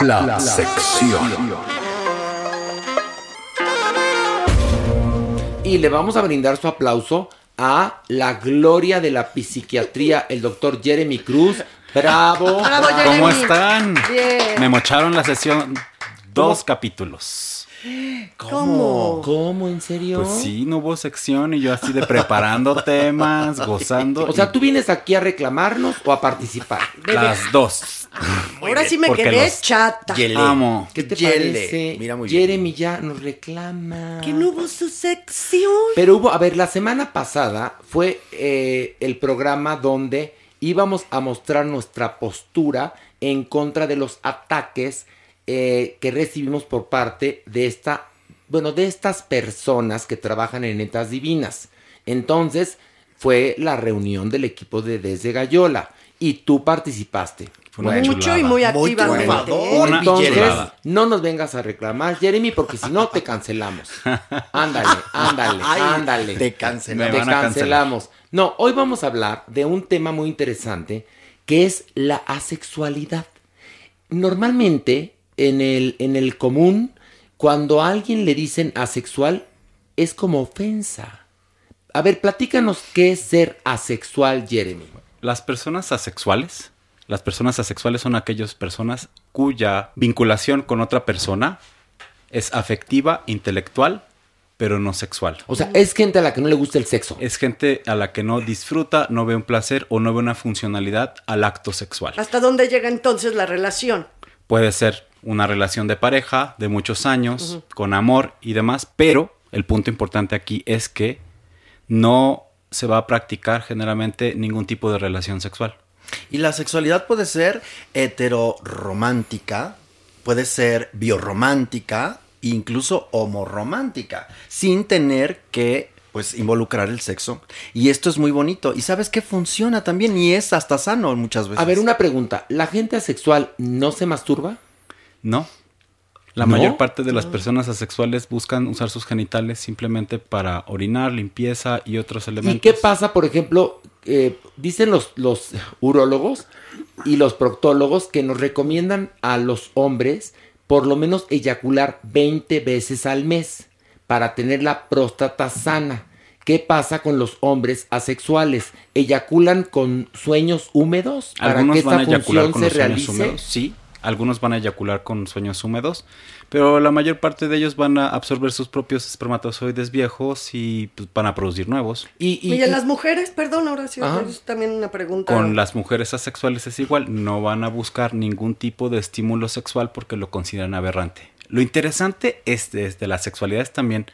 La, sección. Y le vamos a brindar su aplauso a la gloria de la psiquiatría, el doctor Jeremy Cruz. ¡Bravo! ¿Cómo están? Bien. Me mocharon la sesión dos capítulos. ¿Cómo? ¿Cómo? ¿En serio? Pues sí, no hubo sección y yo así de preparando (laughs) temas, gozando. O sea, ¿tú vienes aquí a reclamarnos o a participar? Las dos. Ahora sí me Porque quedé chata. Amo. ¿Qué te Yele. parece? Mira muy bien. Jeremy ya nos reclama. Que no hubo su sección. Pero hubo, a ver, la semana pasada fue eh, el programa donde íbamos a mostrar nuestra postura en contra de los ataques eh, que recibimos por parte de esta, bueno, de estas personas que trabajan en netas divinas. Entonces fue la reunión del equipo de Desde Gallola y tú participaste. Mucho chulada. y muy activamente, Entonces, chulada. no nos vengas a reclamar, Jeremy, porque si no te cancelamos. (laughs) Ándale, ándale, Ay, ándale. te cancelamos. Te cancelamos. No, hoy vamos a hablar de un tema muy interesante que es la asexualidad. Normalmente, en el, en el común, cuando a alguien le dicen asexual, es como ofensa. A ver, platícanos qué es ser asexual, Jeremy. Las personas asexuales, las personas asexuales son aquellas personas cuya vinculación con otra persona es afectiva, intelectual, pero no sexual. O sea, es gente a la que no le gusta el sexo. Es gente a la que no disfruta, no ve un placer o no ve una funcionalidad al acto sexual. ¿Hasta dónde llega entonces la relación? Puede ser una relación de pareja de muchos años, con amor y demás, pero el punto importante aquí es que no se va a practicar generalmente ningún tipo de relación sexual. Y la sexualidad puede ser heteroromántica, puede ser biorromántica, incluso homorromántica, sin tener que pues involucrar el sexo. Y esto es muy bonito. Y sabes que funciona también y es hasta sano muchas veces. A ver, una pregunta. ¿La gente asexual no se masturba? No. La ¿No? mayor parte de las personas asexuales buscan usar sus genitales simplemente para orinar, limpieza y otros elementos. ¿Y qué pasa, por ejemplo, eh, dicen los, los urólogos y los proctólogos que nos recomiendan a los hombres por lo menos eyacular 20 veces al mes para tener la próstata sana? ¿Qué pasa con los hombres asexuales? ¿Eyaculan con sueños húmedos para que Algunos esta eyacular función con se realice? húmedos, sí. Algunos van a eyacular con sueños húmedos, pero la mayor parte de ellos van a absorber sus propios espermatozoides viejos y pues, van a producir nuevos. Y, en las mujeres, perdón, Horacio, es también una pregunta. Con las mujeres asexuales es igual, no van a buscar ningún tipo de estímulo sexual porque lo consideran aberrante. Lo interesante es desde la sexualidad es también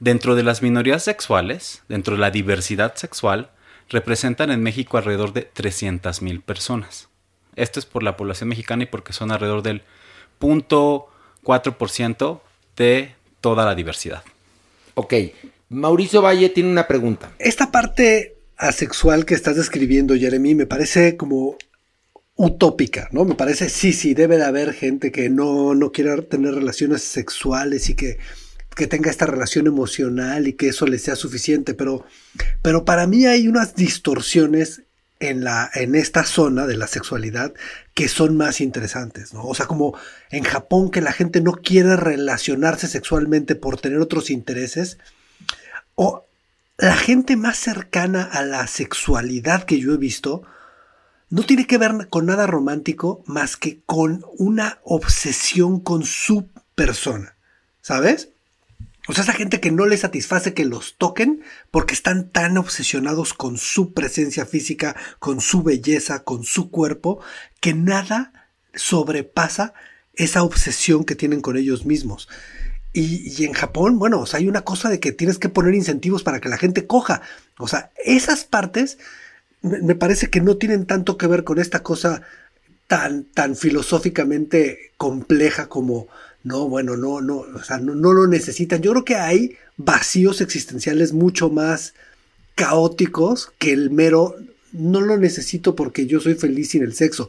dentro de las minorías sexuales, dentro de la diversidad sexual, representan en México alrededor de 300 mil personas. Esto es por la población mexicana y porque son alrededor del 0.4% de toda la diversidad. Ok, Mauricio Valle tiene una pregunta. Esta parte asexual que estás describiendo, Jeremy, me parece como utópica, ¿no? Me parece, sí, sí, debe de haber gente que no, no quiera tener relaciones sexuales y que, que tenga esta relación emocional y que eso le sea suficiente, pero, pero para mí hay unas distorsiones en, la, en esta zona de la sexualidad que son más interesantes, ¿no? O sea, como en Japón que la gente no quiere relacionarse sexualmente por tener otros intereses, o la gente más cercana a la sexualidad que yo he visto no tiene que ver con nada romántico más que con una obsesión con su persona, ¿sabes? O sea, esa gente que no le satisface que los toquen porque están tan obsesionados con su presencia física, con su belleza, con su cuerpo, que nada sobrepasa esa obsesión que tienen con ellos mismos. Y, en Japón, bueno, o sea, hay una cosa de que tienes que poner incentivos para que la gente coja. O sea, esas partes me parece que no tienen tanto que ver con esta cosa tan, tan filosóficamente compleja como, no, bueno, no, no, o sea, no, no lo necesitan. Yo creo que hay vacíos existenciales mucho más caóticos que el mero, no lo necesito porque yo soy feliz sin el sexo.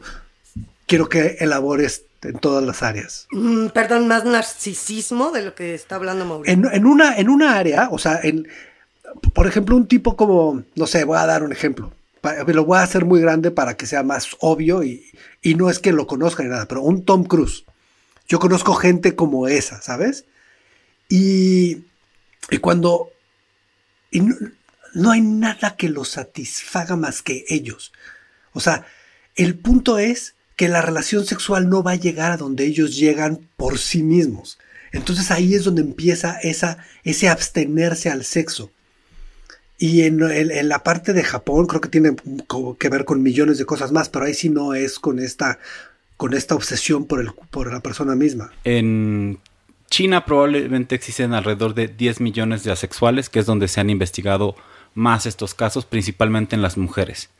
Quiero que elabores en todas las áreas. Mm, perdón, más narcisismo de lo que está hablando Mauricio. En, en una, en una área, o sea, en, por ejemplo, un tipo como, no sé, voy a dar un ejemplo. Lo voy a hacer muy grande para que sea más obvio y, y no es que lo conozca ni nada, pero un Tom Cruise. Yo conozco gente como esa, ¿sabes? Y, y cuando... y no, no hay nada que los satisfaga más que ellos. O sea, el punto es que la relación sexual no va a llegar a donde ellos llegan por sí mismos. Entonces ahí es donde empieza esa, ese abstenerse al sexo. Y en, en- en la parte de Japón creo que tiene que ver con millones de cosas más, pero ahí sí no es con esta, con esta obsesión por, el, por la persona misma. En China probablemente existen alrededor de 10 millones de asexuales, que es donde se han investigado más estos casos, principalmente en las mujeres.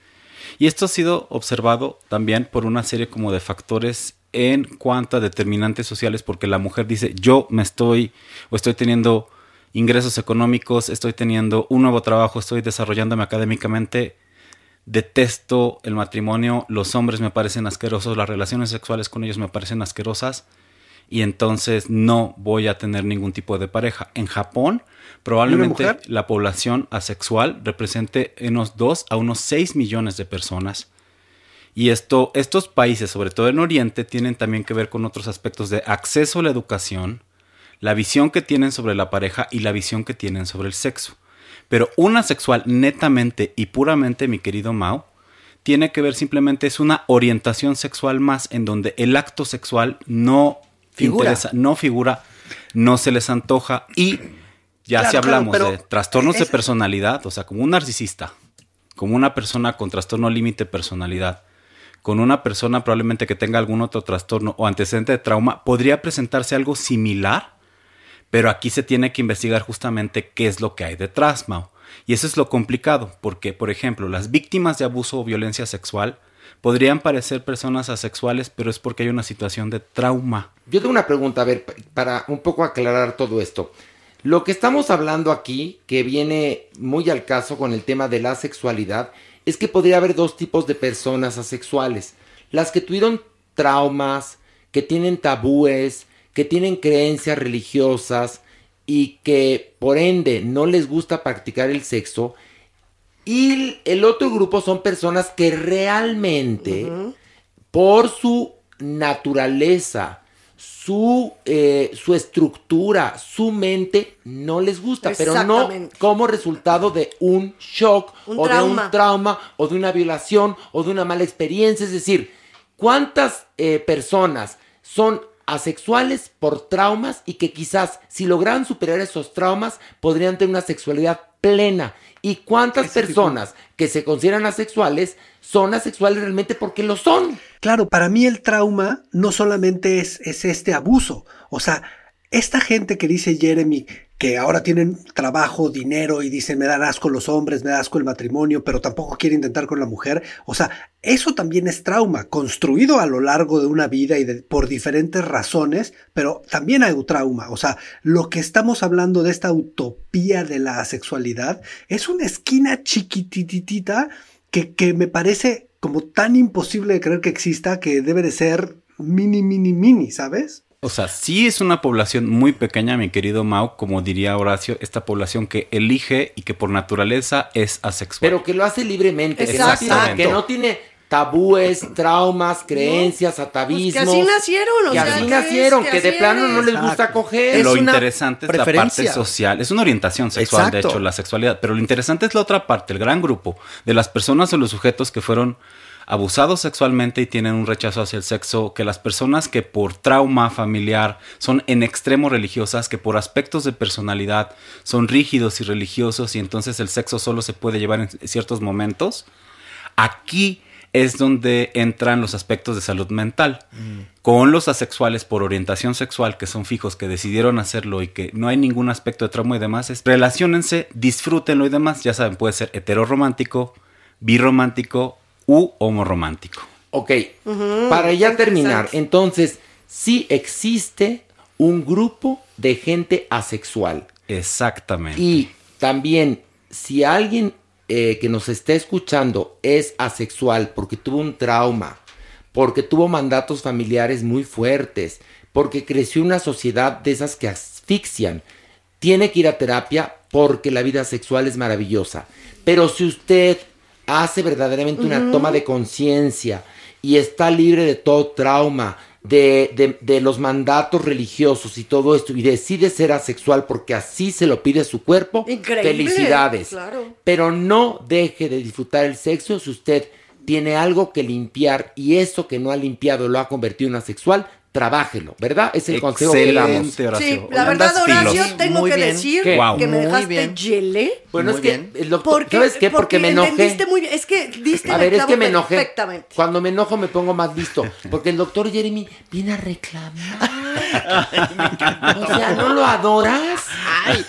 Y esto ha sido observado también por una serie como de factores en cuanto a determinantes sociales, porque la mujer dice, yo me estoy o estoy teniendo ingresos económicos, estoy teniendo un nuevo trabajo, estoy desarrollándome académicamente, detesto el matrimonio, los hombres me parecen asquerosos, las relaciones sexuales con ellos me parecen asquerosas y entonces no voy a tener ningún tipo de pareja. En Japón, probablemente la población asexual represente unos 2 a unos 6 millones de personas. Y esto, estos países, sobre todo en Oriente, tienen también que ver con otros aspectos de acceso a la educación, la visión que tienen sobre la pareja y la visión que tienen sobre el sexo. Pero una sexual netamente y puramente, mi querido Mao, tiene que ver simplemente es una orientación sexual más en donde el acto sexual no Figura. interesa, no figura, no se les antoja y ya Claro, si hablamos claro, de trastornos de personalidad, o sea, como un narcisista, como una persona con trastorno límite de personalidad, con una persona probablemente que tenga algún otro trastorno o antecedente de trauma, podría presentarse algo similar, pero aquí se tiene que investigar justamente qué es lo que hay detrás, Mau. Y eso es lo complicado, porque, por ejemplo, las víctimas de abuso o violencia sexual podrían parecer personas asexuales, pero es porque hay una situación de trauma. Yo tengo una pregunta, a ver, para un poco aclarar todo esto. Lo que estamos hablando aquí, que viene muy al caso con el tema de la sexualidad, es que podría haber dos tipos de personas asexuales. Las que tuvieron traumas, que tienen tabúes, que tienen creencias religiosas y que por ende no les gusta practicar el sexo. Y el otro grupo son personas que realmente, por su naturaleza, su, eh, su estructura, su mente, no les gusta, pero no como resultado de un shock Un o de un trauma o de una violación o de una mala experiencia. Es decir, ¿cuántas eh, personas son asexuales por traumas y que quizás si lograran superar esos traumas podrían tener una sexualidad plena? ¿Y cuántas personas que se consideran asexuales son asexuales realmente porque lo son? Claro, para mí el trauma no solamente es, es este abuso. O sea, esta gente que dice Jeremy que ahora tienen trabajo, dinero y dicen me dan asco los hombres, me da asco el matrimonio, pero tampoco quiere intentar con la mujer. O sea, eso también es trauma, construido a lo largo de una vida y por diferentes razones, pero también hay trauma. O sea, lo que estamos hablando de esta utopía de la sexualidad es una esquina chiquititita que, que me parece como tan imposible de creer que exista que debe de ser mini, mini, mini, ¿sabes? O sea, sí es una población muy pequeña, mi querido Mau, como diría Horacio, esta población que elige y que por naturaleza es asexual. Pero que lo hace libremente, que no, tiene, Exactamente. que no tiene tabúes, traumas, creencias, atavismos. Pues que así nacieron, o que sea, así que nacieron, es, que, que de plano no es. les gusta Exacto. coger. Es lo una interesante es la parte preferencia. social. Es una orientación sexual, Exacto. de hecho, la sexualidad. Pero lo interesante es la otra parte, el gran grupo de las personas o los sujetos que fueron abusados sexualmente y tienen un rechazo hacia el sexo, que las personas que por trauma familiar son en extremo religiosas, que por aspectos de personalidad son rígidos y religiosos y entonces el sexo solo se puede llevar en ciertos momentos, aquí es donde entran los aspectos de salud mental. Con los asexuales por orientación sexual, que son fijos, que decidieron hacerlo y que no hay ningún aspecto de trauma y demás, es relaciónense, disfrútenlo y demás. Ya saben, puede ser heteroromántico, birromántico u homoromántico. Ok, para ya terminar, entonces, sí existe un grupo de gente asexual. Exactamente. Y también, si alguien eh, que nos está escuchando es asexual porque tuvo un trauma, porque tuvo mandatos familiares muy fuertes, porque creció en una sociedad de esas que asfixian, tiene que ir a terapia porque la vida sexual es maravillosa. Pero si usted hace verdaderamente una toma de conciencia y está libre de todo trauma, de, de- de los mandatos religiosos y todo esto, y decide ser asexual porque así se lo pide su cuerpo, Increíble, felicidades. claro. Pero no deje de disfrutar el sexo si usted tiene algo que limpiar y eso que no ha limpiado lo ha convertido en asexual, trabájelo, ¿verdad? Es el consejo que damos. Excelente, Horacio. Sí, la verdad, Horacio, tengo Muy que bien. decir que me dejaste bien. gelé. Bueno, Muy es que, bien. el doctor, Porque, ¿sabes qué? Porque, me enojé. entendiste muy bien. Es que diste A ver, es que me enojé. Perfectamente. Cuando me enojo me pongo más listo. (laughs) Porque el doctor Jeremy viene a reclamar. o sea, ¿no lo adoras? Ay,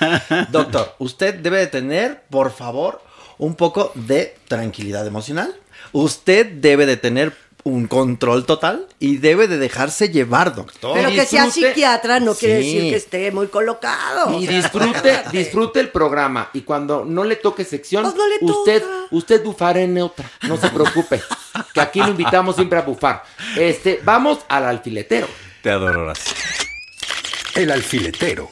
doctor, usted debe de tener, por favor, un poco de tranquilidad emocional. Usted debe de tener un control total y debe de dejarse llevar, doctor. Pero que sea psiquiatra no quiere decir que esté muy colocado. Y disfrute, (laughs) disfrute el programa. Y cuando no le toque sección, Pues no le usted, toca. usted bufará en otra. No se preocupe. que aquí lo invitamos siempre a bufar. Este, vamos al alfiletero. Te adoro, Horacio. El alfiletero.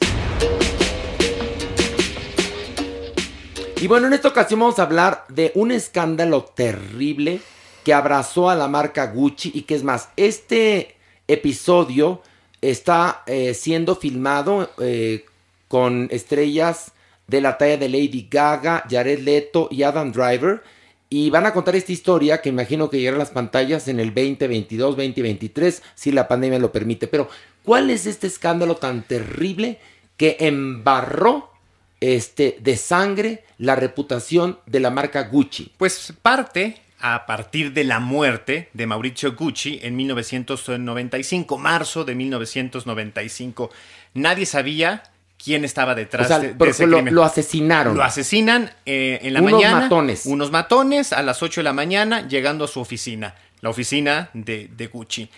Y bueno, en esta ocasión vamos a hablar de un escándalo terrible que abrazó a la marca Gucci y que es más, este episodio está eh, siendo filmado eh, con estrellas de la talla de Lady Gaga, Jared Leto y Adam Driver y van a contar esta historia que imagino que llegará a las pantallas en el 2022, 2023, si la pandemia lo permite. Pero, ¿cuál es este escándalo tan terrible que embarró este, de sangre la reputación de la marca Gucci? Pues parte a partir de la muerte de Mauricio Gucci en 1995, marzo de 1995. Nadie sabía quién estaba detrás O sea, de, ese lo- crimen. lo asesinaron. Lo asesinan eh, en la Unos mañana. matones. Unos matones a las 8 de la mañana llegando a su oficina, la oficina de, de Gucci.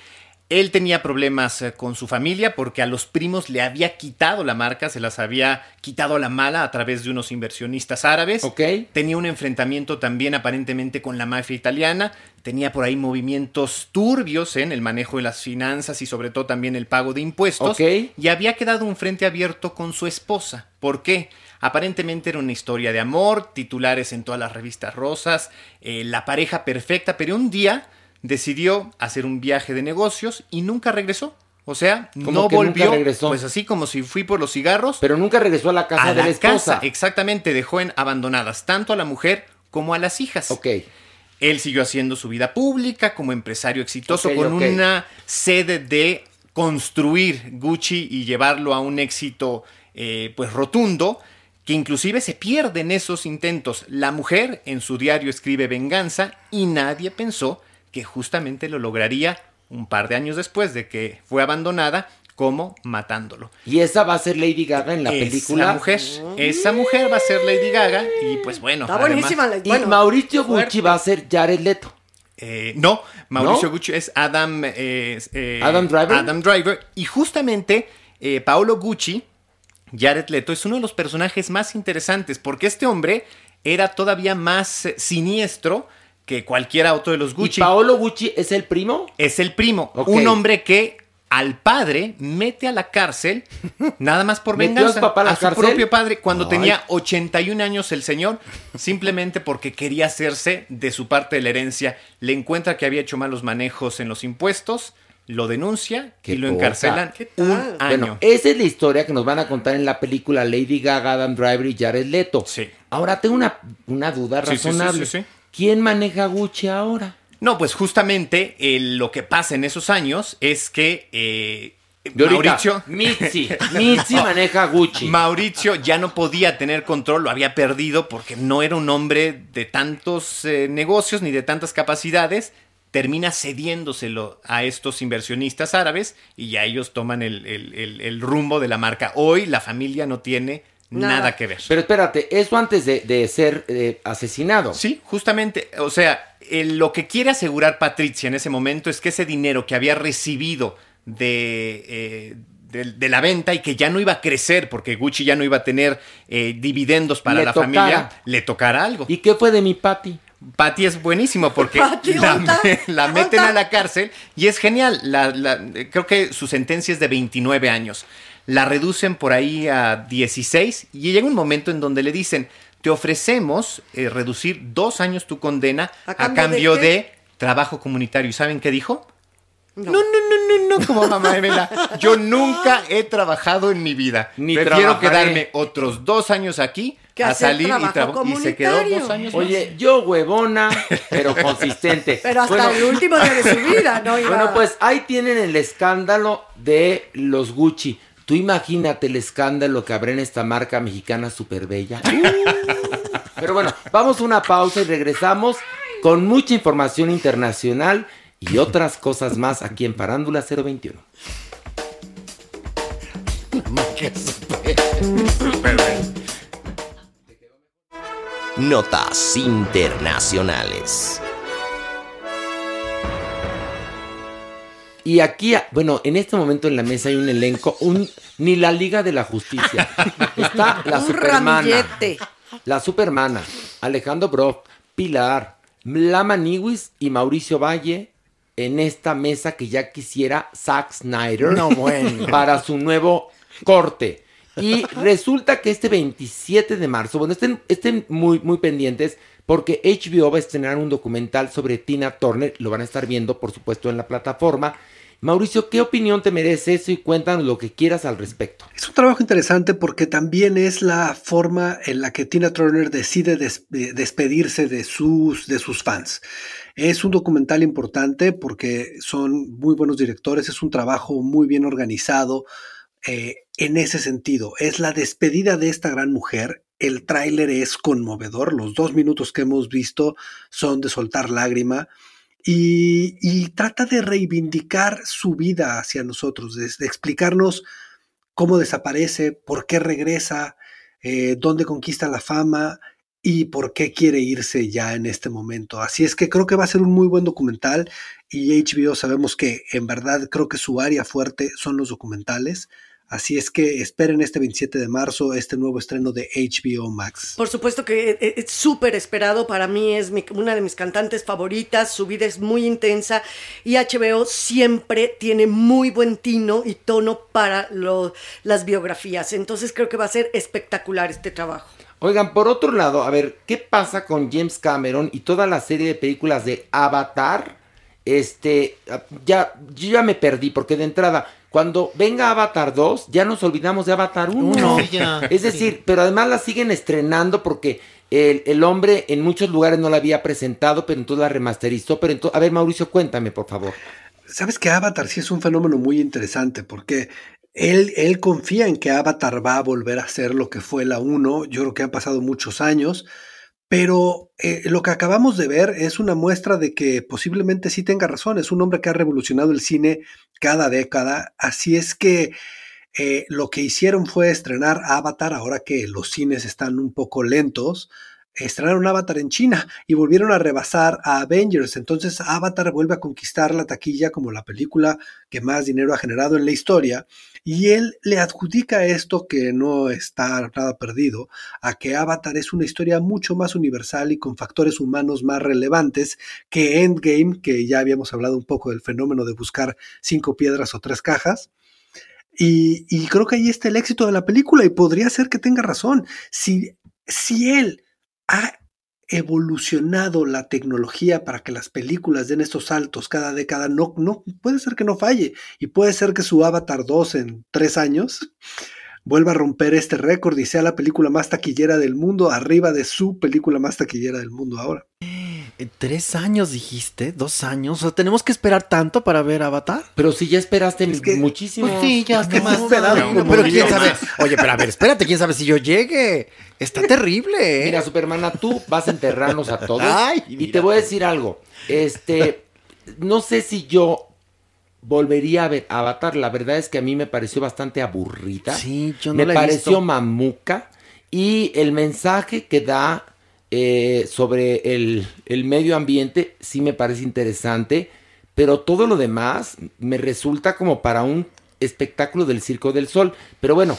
Él tenía problemas eh, con su familia porque a los primos le había quitado la marca, se las había quitado a la mala a través de unos inversionistas árabes. Tenía un enfrentamiento también aparentemente con la mafia italiana. Tenía por ahí movimientos turbios en el manejo de las finanzas y sobre todo también el pago de impuestos. Ok. Y había quedado un frente abierto con su esposa. ¿Por qué? Aparentemente era una historia de amor, titulares en todas las revistas rosas, eh, la pareja perfecta, pero un día decidió hacer un viaje de negocios y nunca regresó. O sea, ¿Cómo no volvió. Pues así como si fui por los cigarros. Pero nunca regresó a la casa a de la la esposa. casa, exactamente, dejó en abandonadas tanto a la mujer como a las hijas. Ok. Él siguió haciendo su vida pública como empresario exitoso con una sede de construir Gucci y llevarlo a un éxito eh, pues rotundo que inclusive se pierde en esos intentos. La mujer en su diario escribe venganza y nadie pensó que justamente lo lograría un par de años después de que fue abandonada como matándolo. Y esa va a ser Lady Gaga en la Esa película. mujer, esa mujer va a ser Lady Gaga y pues bueno. Está además- buenísima la- Y bueno, Mauricio fuerte. Gucci va a ser Jared Leto. Eh, no, Mauricio ¿No? Gucci es Adam, eh, eh, ¿Adam Driver? Adam Driver. Y justamente eh, Paolo Gucci, Jared Leto, es uno de los personajes más interesantes porque este hombre era todavía más siniestro que cualquiera otro de los Gucci. ¿Y Paolo Gucci es el primo? Es el primo. Un hombre que al padre mete a la cárcel nada más por ¿Metió a venganza. papá a su cárcel? propio padre cuando Ay. tenía 81 años el señor, simplemente porque quería hacerse de su parte de la herencia. Le encuentra que había hecho malos manejos en los impuestos, lo denuncia Qué y lo poca. encarcelan un año. Bueno, esa es la historia que nos van a contar en la película Lady Gaga, Adam Driver y Jared Leto. Sí. Ahora tengo una, una duda Sí, sí, sí, razonable. sí, sí. ¿Quién maneja Gucci ahora? No, pues justamente eh, lo que pasa en esos años es que eh, Mauricio... (laughs) Mitzi, Mitzi (laughs) maneja Gucci. Mauricio ya no podía tener control, lo había perdido porque no era un hombre de tantos eh, negocios ni de tantas capacidades. Termina cediéndoselo a estos inversionistas árabes y ya ellos toman el, el- el- el rumbo de la marca. Hoy la familia no tiene nada, Nada. que ver. Pero espérate, eso antes de, de ser eh, asesinado. Sí, justamente, o sea, eh, lo que quiere asegurar Patricia en ese momento es que ese dinero que había recibido de, eh, de, de la venta y que ya no iba a crecer porque Gucci ya no iba a tener eh, dividendos para Le la tocara. familia, le tocara algo. ¿Y qué fue de mi Patty? Patty es buenísimo porque (laughs) Patty, la, la meten a la cárcel y es genial. La- la- creo que su sentencia es de 29 años. La reducen por ahí a 16 y llega un momento en donde le dicen, te ofrecemos eh, reducir dos años tu condena ¿A a cambio de trabajo comunitario. ¿Y saben qué dijo? No, no, no, no, no, como mamá de Vela. Yo (laughs) nunca he trabajado en mi vida. Ni Prefiero trabajaré. quedarme otros dos años aquí Que a salir y, y se quedó dos años más. Oye, yo huevona, pero consistente. (laughs) Pero hasta Bueno, el último día de su vida, ¿no? (laughs) Iba- Bueno, pues ahí tienen el escándalo de los Gucci. Tú imagínate el escándalo que habrá en esta marca mexicana súper bella. (laughs) Pero bueno, vamos a una pausa y regresamos con mucha información internacional y otras cosas más aquí en Parándula 021. Notas internacionales. Y aquí, bueno, en este momento en la mesa hay un elenco, un, ni la Liga de la Justicia. Está (laughs) la Un Supermana. ramillete. La Supermana, Alejandro Broff, Pilar, Lama Niwis y Mauricio Valle en esta mesa que ya quisiera Zack Snyder No, bueno. (laughs) para su nuevo corte. Y resulta que este 27 de marzo, bueno, estén, estén muy, muy pendientes porque HBO va a estrenar un documental sobre Tina Turner, lo van a estar viendo por supuesto en la plataforma. Mauricio, ¿qué opinión te merece eso y cuéntanos lo que quieras al respecto? Es un trabajo interesante porque también es la forma en la que Tina Turner decide des- de- despedirse de sus, de sus fans. Es un documental importante porque son muy buenos directores, es un trabajo muy bien organizado eh, en ese sentido. Es la despedida de esta gran mujer el tráiler es conmovedor. Los dos minutos que hemos visto son de soltar lágrima. Y, trata de reivindicar su vida hacia nosotros, de, explicarnos cómo desaparece, por qué regresa, eh, dónde conquista la fama y por qué quiere irse ya en este momento. Así es que creo que va a ser un muy buen documental y HBO sabemos que en verdad creo que su área fuerte son los documentales. Así es que esperen este 27 de marzo este nuevo estreno de HBO Max. Por supuesto que eh, es súper esperado. Para mí es una de mis cantantes favoritas. Su vida es muy intensa y HBO siempre tiene muy buen tino y tono para las biografías. Entonces creo que va a ser espectacular este trabajo. Oigan, por otro lado, a ver, ¿qué pasa con James Cameron y toda la serie de películas de Avatar? Este, ya, yo ya me perdí porque de entrada cuando venga Avatar 2, ya nos olvidamos de Avatar 1. (laughs) es decir, pero además la siguen estrenando porque el, hombre en muchos lugares no la había presentado, pero entonces la remasterizó. Pero entonces, a ver, Mauricio, cuéntame, por favor. Sabes que Avatar sí es un fenómeno muy interesante porque él, él confía en que Avatar va a volver a ser lo que fue la 1. Yo creo que han pasado muchos años. Pero eh, lo que acabamos de ver es una muestra de que posiblemente sí tenga razón. Es un hombre que ha revolucionado el cine cada década. Así es que eh, lo que hicieron fue estrenar Avatar ahora que los cines están un poco lentos estrenaron Avatar en China y volvieron a rebasar a Avengers. Entonces Avatar vuelve a conquistar la taquilla como la película que más dinero ha generado en la historia. Y él le adjudica esto que no está nada perdido, a que Avatar es una historia mucho más universal y con factores humanos más relevantes que Endgame, que ya habíamos hablado un poco del fenómeno de buscar cinco piedras o tres cajas. Y, creo que ahí está el éxito de la película y podría ser que tenga razón. Si, si él ha evolucionado la tecnología para que las películas den estos saltos cada década, no, no, puede ser que no falle. Y puede ser que su Avatar 2 en tres años vuelva a romper este récord y sea la película más taquillera del mundo, arriba de su película más taquillera del mundo ahora. ¿Tres años dijiste? ¿Dos años? O sea, ¿tenemos que esperar tanto para ver Avatar? Pero si ya esperaste muchísimo. Pues sí, ya que más Pero quién sabe. Oye, pero a ver, espérate, quién sabe si yo llegue. Está terrible, ¿eh? Mira, Supermana, tú vas a enterrarnos a todos. Ay, y te voy a decir algo. Este, no sé si yo volvería a ver Avatar. La verdad es que a mí me pareció bastante aburrida. Sí, yo no Me la he pareció visto. mamuca. Y el mensaje que da eh, sobre el, el medio ambiente sí me parece interesante. Pero todo lo demás me resulta como para un espectáculo del Circo del Sol. Pero bueno,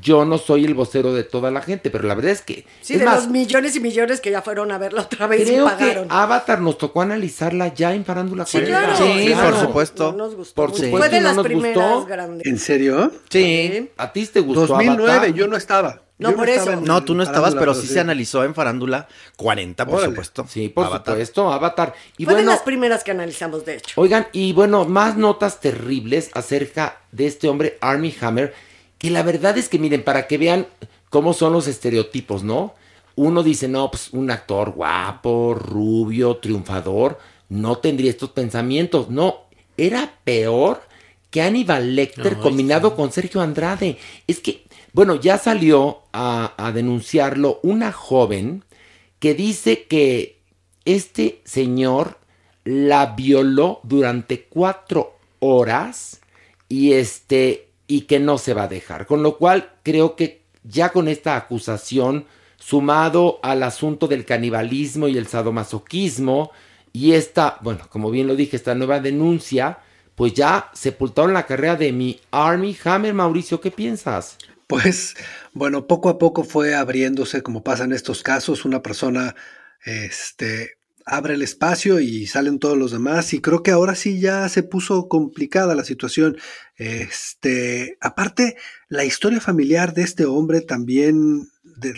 yo no soy el vocero de toda la gente, pero la verdad es que... Sí, es de más, los millones y millones que ya fueron a verla otra vez y creo que pagaron. Avatar nos tocó analizarla ya en Farándula Sí, 40. claro. Sí, Claro. por supuesto. No nos gustó Por supuesto, Fue de y no las nos primeras gustó. grandes. ¿En serio? Sí. ¿A ti te gustó 2009, Avatar? yo no estaba. No, Yo por eso. en- No, tú no estabas, pero sí se analizó en Farándula 40, por Órale. supuesto. Sí, por Avatar. supuesto, Avatar. Y Fue de bueno, las primeras que analizamos, de hecho. oigan, y bueno, más notas terribles acerca de este hombre, Army Hammer, que la verdad es que miren, para que vean cómo son los estereotipos, ¿no? Uno dice, no, pues un actor guapo, rubio, triunfador, no tendría estos pensamientos. No, era peor que Aníbal Lecter combinado con Sergio Andrade. Es que, bueno, ya salió a, denunciarlo una joven que dice que este señor la violó durante cuatro horas y este y que no se va a dejar. Con lo cual creo que ya con esta acusación sumado al asunto del canibalismo y el sadomasoquismo y esta, bueno, como bien lo dije, esta nueva denuncia, pues ya sepultaron la carrera de mi Army Hammer, Mauricio, ¿qué piensas? Pues bueno, poco a poco fue abriéndose, como pasa en estos casos, una persona este, abre el espacio y salen todos los demás y creo que ahora sí ya se puso complicada la situación. Este, aparte, la historia familiar de este hombre también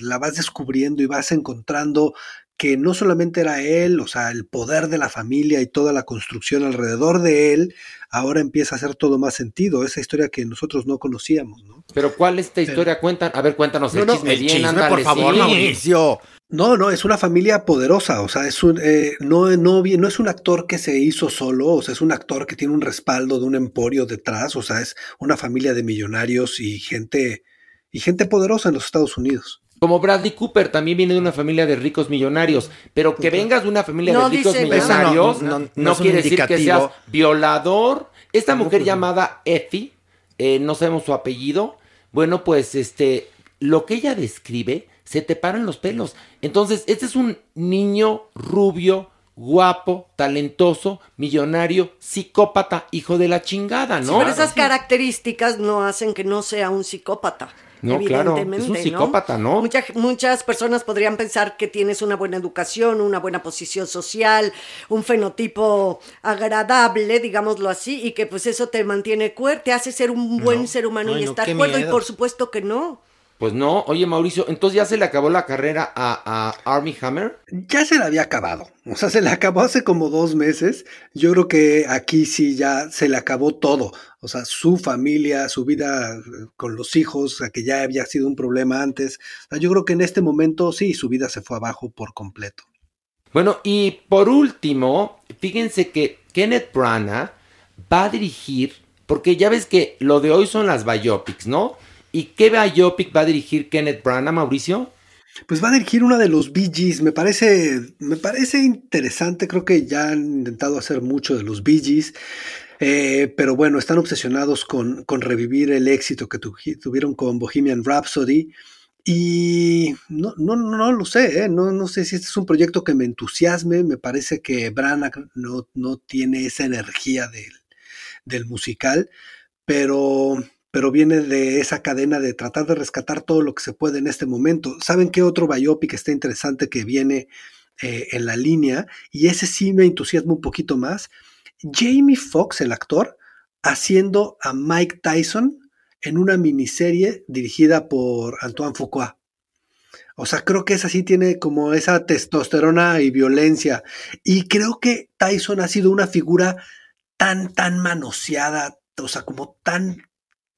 la vas descubriendo y vas encontrando que no solamente era él, o sea, el poder de la familia y toda la construcción alrededor de él, ahora empieza a hacer todo más sentido, esa historia que nosotros no conocíamos, ¿no? Pero ¿cuál es esta historia? Cuentan, a ver, cuéntanos el No, no, chisme el bien, chisme, ándale, por favor, sí. Mauricio. No, no, es una familia poderosa, o sea, es un, eh, no, no, es un actor que se hizo solo, o sea, es un actor que tiene un respaldo de un emporio detrás, o sea, es una familia de millonarios y gente, y gente poderosa en los Estados Unidos. Como Bradley Cooper también viene de una familia de ricos millonarios, pero que vengas de una familia No de ricos dice- millonarios no- no, no- no es un quiere decir que seas violador. Esta mujer llamada Effie, eh, no sabemos su apellido, bueno, pues este, lo que ella describe, se te paran los pelos. Entonces, este es un niño rubio, guapo, talentoso, millonario, psicópata, hijo de la chingada, Sí, ¿no? pero esas características no hacen que no sea un psicópata. No, claro, es evidentemente, un psicópata, ¿no? Mucha- muchas personas podrían pensar que tienes una buena educación, una buena posición social, un fenotipo agradable, digámoslo así, y que pues eso te mantiene cuerdo, te hace ser un buen No. ser humano Ay, y no, estar cuerdo, y por supuesto que no. Pues no, oye Mauricio, entonces ya se le acabó la carrera a, a Army Hammer. Ya se la había acabado. O sea, se le acabó hace como dos meses. Yo creo que aquí sí ya se le acabó todo. O sea, su familia, su vida eh, con los hijos, que ya había sido un problema antes. O sea, yo creo que en este momento sí, su vida se fue abajo por completo. Bueno, y por último, fíjense que Kenneth Branagh va a dirigir, porque ya ves que lo de hoy son las biopics, ¿no? ¿Y qué biopic va a dirigir Kenneth Branagh, Mauricio? Pues va a dirigir una de los Bee Gees. Me parece, me parece interesante. Creo que ya han intentado hacer mucho de los Bee Gees. eh, pero bueno, están obsesionados con, con revivir el éxito que tu- tuvieron con Bohemian Rhapsody. Y no, no, no lo sé, ¿eh? no, no sé si este es un proyecto que me entusiasme. Me parece que Branagh no, no tiene esa energía del, del musical, pero, pero viene de esa cadena de tratar de rescatar todo lo que se puede en este momento. ¿Saben qué otro biopic está interesante que viene eh, en la línea? Y ese sí me entusiasma un poquito más. Jamie Foxx, el actor, haciendo a Mike Tyson en una miniserie dirigida por Antoine Fuqua. O sea, creo que esa sí tiene como esa testosterona y violencia. Y creo que Tyson ha sido una figura tan, tan manoseada, o sea, como tan,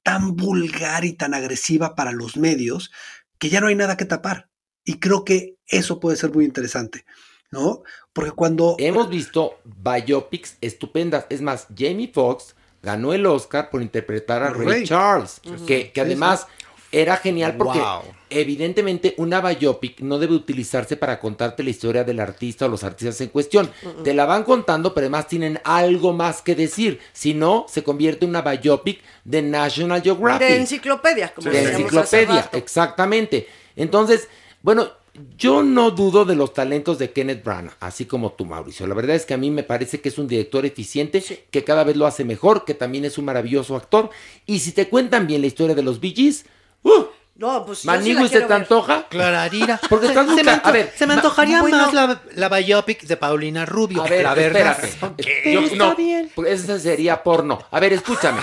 tan vulgar y tan agresiva para los medios, que ya no hay nada que tapar. Y creo que eso puede ser muy interesante, ¿no? Porque cuando... Hemos visto biopics estupendas. Es más, Jamie Foxx ganó el Oscar por interpretar a Ray, Ray. Charles, que, que Sí, además era genial porque Wow. evidentemente una biopic no debe utilizarse para contarte la historia del artista o los artistas en cuestión. Te la van contando, pero además tienen algo más que decir. Si no, se convierte en una biopic de National Geographic. De enciclopedia, como de hace enciclopedia, rato. exactamente. Entonces, bueno, yo no dudo de los talentos de Kenneth Branagh, así como tú, Mauricio. La verdad es que a mí me parece que es un director eficiente, que cada vez lo hace mejor, que también es un maravilloso actor. Y si te cuentan bien la historia de los Bee Gees, ¡uh! No, pues sí la ¿se te ver. antoja? Clararira. Porque estás se, a ver, se me antojaría bueno. más la, la biopic de Paulina Rubio. A ver, la verdad. espérate. Yo- no, porque Ese sería porno. A ver, escúchame.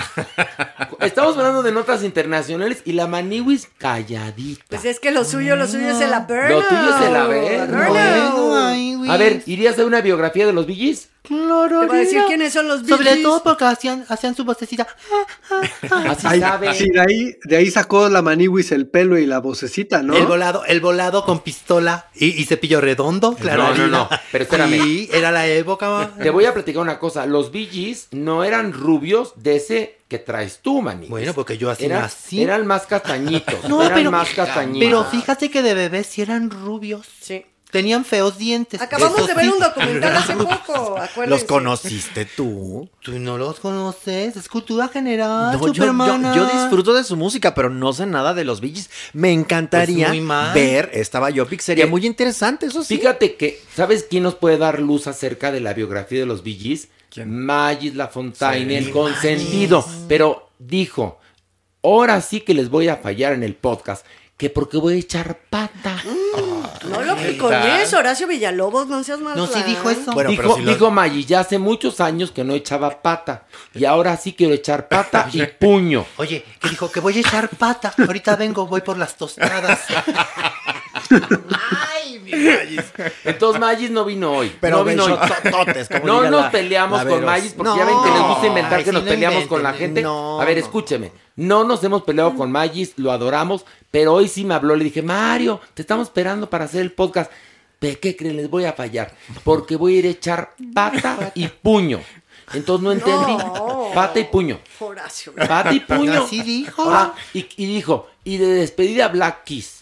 Estamos hablando de notas internacionales y la Maniwis calladita. Pues es que lo suyo, lo suyo es el Averno. Lo tuyo es el Averno. A ver, ¿irías a una biografía de los Gees? Claro, Te voy a decir quiénes son los Bee Sobre todo porque hacían, hacían su vocecita. (laughs) Así Ay, sabe. sí, de ahí, de ahí sacó la maniwis el pelo y la vocecita, ¿no? El volado, el volado con pistola y, y cepillo redondo, claro. no, no, pero espérame. Sí, era la época. Te voy a platicar una cosa. Los Bee Gees no eran rubios de ese que traes tú, Maniguis. Bueno, porque yo así nací. Eran más castañitos. No, eran pero, más castañitos. pero fíjate que de bebés sí eran rubios. Sí. Tenían feos dientes. Acabamos Eso de ver sí. un documental hace poco, acuérdense. ¿Los conociste tú? Tú no los conoces, es cultura general, No, yo, yo- Supermana. yo disfruto de su música, pero no sé nada de los Gees. Me encantaría Pues ver esta biopic. Sería ¿Qué? muy interesante, eso sí. Fíjate que, ¿sabes quién nos puede dar luz acerca de la biografía de los Gees? Magis Lafontaine, Sí, el consentido. Pero dijo, ahora sí que les voy a fallar en el podcast, que porque voy a echar pata. No lo que con eso, Horacio Villalobos, no seas mal. No, sí dijo eso. Bueno, dijo, pero si lo- dijo Magis, ya hace muchos años que no echaba pata. Y ahora sí quiero echar pata y puño. Oye, que dijo que voy a echar pata. Ahorita vengo, voy por las tostadas. Ay, mi Magis. Entonces Magis no vino hoy. Pero no vino hoy. como No nos la- peleamos la con. Magis porque No. ya ven que les gusta inventar Ay, que nos no peleamos inventen, con la gente. no, a ver, no. escúcheme. No nos hemos peleado con Magis, lo adoramos, pero hoy sí me habló. Le dije, Mario, te estamos esperando para hacer el podcast. ¿De qué creen? Les voy a fallar. Porque voy a ir a echar pata y puño. Entonces no entendí. No. Pata y puño. Horacio. Pata y puño. Así dijo. Ahora, y, y dijo, y de despedida Black Kiss.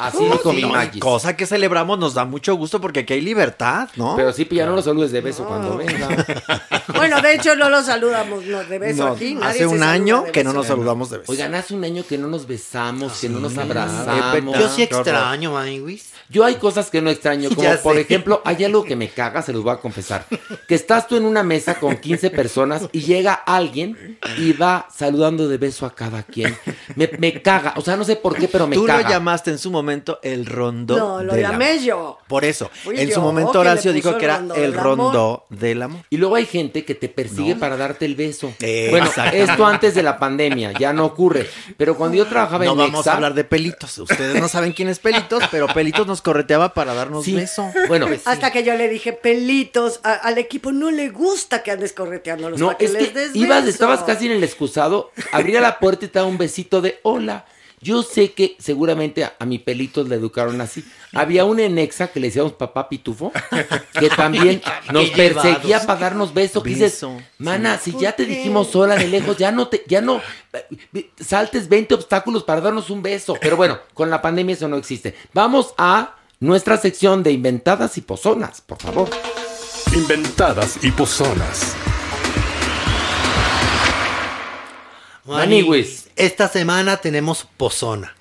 Así Sí, dijo mi no, y Magis. Cosa que celebramos, nos da mucho gusto porque aquí hay libertad, ¿no? Pero sí, ya no lo saludes de beso cuando venga. (laughs) Bueno, de hecho no lo saludamos no, de beso No, aquí. nadie hace un año que no nos saludamos de beso. Oigan, hace un año que no nos besamos, que no nos Sí, abrazamos. Yo sí extraño, Maniwis. Yo hay cosas que no extraño, (laughs) como por ejemplo, hay algo que me caga, se los voy a confesar. Que estás tú en una mesa con 15 personas y llega alguien y va saludando de beso a cada quien. Me, me caga, o sea, no sé por qué, pero me Tú caga. lo llamaste en su momento el rondó. No, lo del llamé amor. yo. Por eso, Fui en yo su momento le Horacio dijo el que era rondó el amor. rondó del amor. Y luego hay gente que te persigue para darte el beso. Eh, bueno, esto antes de la pandemia, ya no ocurre. Pero cuando yo trabajaba No en vamos Nexa, a hablar de pelitos. Ustedes no saben quién es pelitos, pero pelitos nos correteaba para darnos Sí. beso. Bueno, Hasta que yo le dije, pelitos, a- al equipo no le gusta que andes correteándolos No, para que es les que des ibas, beso. estabas casi en el excusado, abría la puerta y te daba un besito de hola. Yo sé que seguramente a, a mi pelitos le educaron así. Había un enexa que le decíamos papá pitufo, que (laughs) también nos perseguía para darnos besos. Que dices, mana, si ya te dijimos hola de lejos, ya no te, ya no eh, saltes 20 obstáculos para darnos un beso. Pero bueno, con la pandemia eso no existe. Vamos a nuestra sección de inventadas y pozonas, por favor. Inventadas y pozonas. Maniwis. Esta semana tenemos pozona.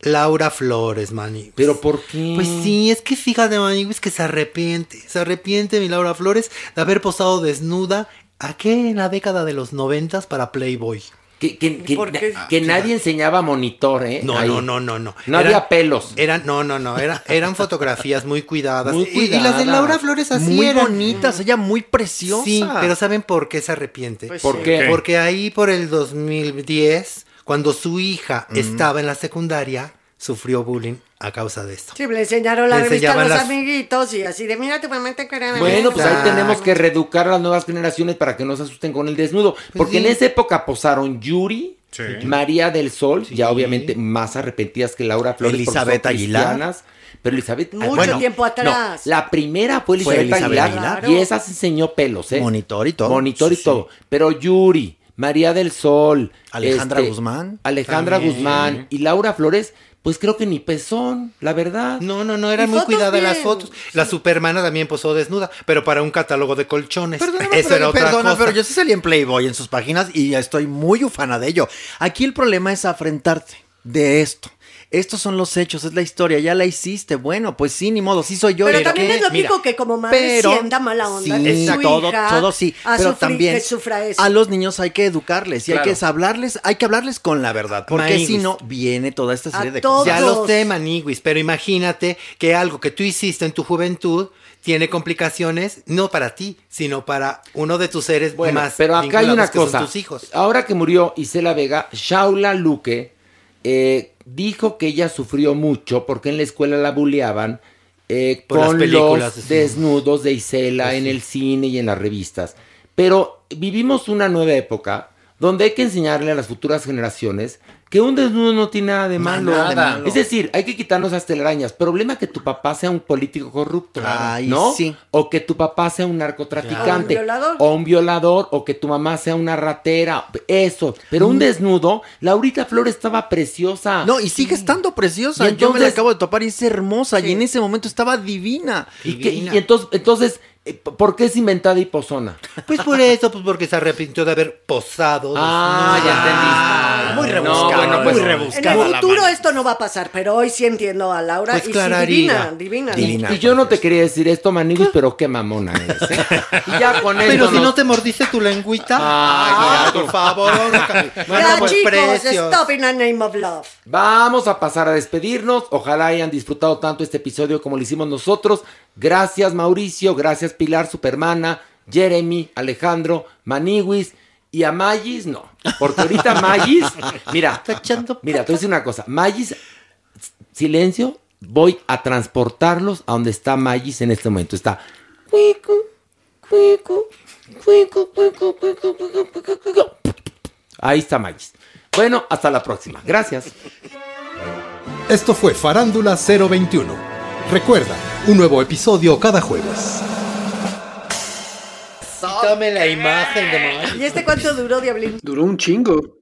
Laura Flores, Maniwis. ¿Pero por qué? Pues sí, es que fíjate, Maniwis, que se arrepiente. Se arrepiente mi Laura Flores de haber posado desnuda aquí en la década de los noventas para Playboy. Que, que- que- ¿Por qué? que nadie enseñaba monitor, ¿eh? No, Ahí. no, no, no, no. No Eran- había pelos. Eran, no, no, no, era- eran fotografías muy cuidadas. Muy Y- Y, las de cuidadas. Laura Flores así Muy eran. bonitas, ella muy preciosa. Sí, pero ¿saben por qué se arrepiente? Pues ¿Por sí. qué? Porque ahí por el 2010, cuando su hija estaba en la secundaria, sufrió bullying a causa de esto. Sí, le enseñaron la Le revista a los las- amiguitos y así de, mira, tu mamá te quería Bueno, pues ahí tenemos que reeducar a las nuevas generaciones para que no se asusten con el desnudo. Porque sí. en esa época posaron Yuri, María del Sol, ya obviamente más arrepentidas que Laura Flores. Elizabeth Aguilar. Pero Elizabeth. Mucho bueno, tiempo atrás. no, la primera fue Fue Elizabeth, Elizabeth Aguilar, Aguilar. y esa se enseñó pelos, ¿eh? Monitor y todo. Monitor y Sí, sí. todo. Pero Yuri, María del Sol, Alejandra este, Guzmán. Alejandra También. Guzmán y Laura Flores, pues creo que ni pezón, la verdad. No, no, no, eran muy cuidadas las fotos. La supermana también posó desnuda, pero para un catálogo de colchones. Perdóname, (laughs) Eso pero, era otra perdona, cosa. pero yo sí salí en Playboy en sus páginas y estoy muy ufana de ello. Aquí el problema es afrentarte de esto. Estos son los hechos, es la historia, ya la hiciste. Bueno, pues sí, ni modo, sí soy yo. Pero ¿y también qué? es lógico Mira, que como madre pero- sienta mala onda Sí, que su todo, hija todo sí. a Pero sufrir- también que sufra eso. a los niños hay que educarles y Claro. hay que hablarles, hay que hablarles con la verdad, porque si no viene toda esta serie A de todos. cosas. Ya lo Todos. sé, Maniguis, pero imagínate que algo que tú hiciste en tu juventud tiene complicaciones no para ti, sino para uno de tus seres Bueno, más pero acá hay una cosa. tus hijos. Ahora que murió Isela Vega, Shaula Luque eh, dijo que ella sufrió mucho porque en la escuela la bulleaban eh, con películas los desnudos de Isela Pues en el cine y en las revistas. Pero vivimos una nueva época donde hay que enseñarle a las futuras generaciones que un desnudo no tiene nada de malo. nada de malo. Es decir, hay que quitarnos las telarañas. Problema que tu papá sea un político corrupto, Ay, ¿no? sí. O que tu papá sea un narcotraficante. O un violador. O un violador, o que tu mamá sea una ratera. Eso. Pero un desnudo, Laurita Flor estaba preciosa. No, y sigue estando preciosa. Y Yo me la acabo de topar y es hermosa. Y en ese momento estaba divina. ¿Y, Divina. y entonces, entonces, ¿por qué es inventada y pozona? Pues por eso, pues porque se arrepintió de haber posado. Ah, desnuda. ya entendí. muy No, rebuscada, bueno, pues, muy En el futuro esto no va a pasar, pero hoy sí entiendo a Laura. Pues y sí, divina, divina. Divina. Y yo no te quería decir esto, Maniguis, pero qué mamona eres. ¿eh? Y ya con esto Pero si no te mordiste tu lengüita. Ay, Ah, por favor. (laughs) Ya, Bueno, pues, chicos, precios. stop in the name of love. Vamos a pasar a despedirnos. Ojalá hayan disfrutado tanto este episodio como lo hicimos nosotros. Gracias Mauricio, gracias Pilar, Supermana, Jeremy, Alejandro, Maniwis y a Magis no. Porque ahorita (laughs) Magis, mira, mira, te voy a decir una cosa. Magis, silencio, voy a transportarlos a donde está Magis en este momento. Está cuicu, cuicu, cuicu, cuicu, cuicu, cuicu, cuicu. Ahí está Magis. Bueno, hasta la próxima. Gracias. Esto fue Farándula 021. Recuerda, un nuevo episodio cada jueves. Tome la imagen de. ¿Y este cuánto duró, Diablín? Duró un chingo.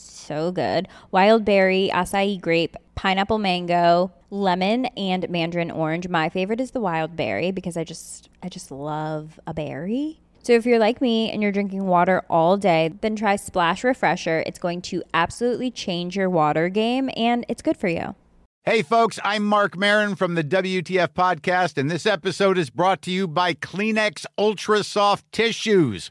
so good. Wild berry, acai grape, pineapple mango, lemon, and mandarin orange. My favorite is the wild berry because I just I just love a berry. So if you're like me and you're drinking water all day, then try Splash Refresher. It's going to absolutely change your water game and it's good for you. Hey, folks, I'm Mark Marin from the WTF Podcast, and this episode is brought to you by Kleenex Ultra Soft Tissues,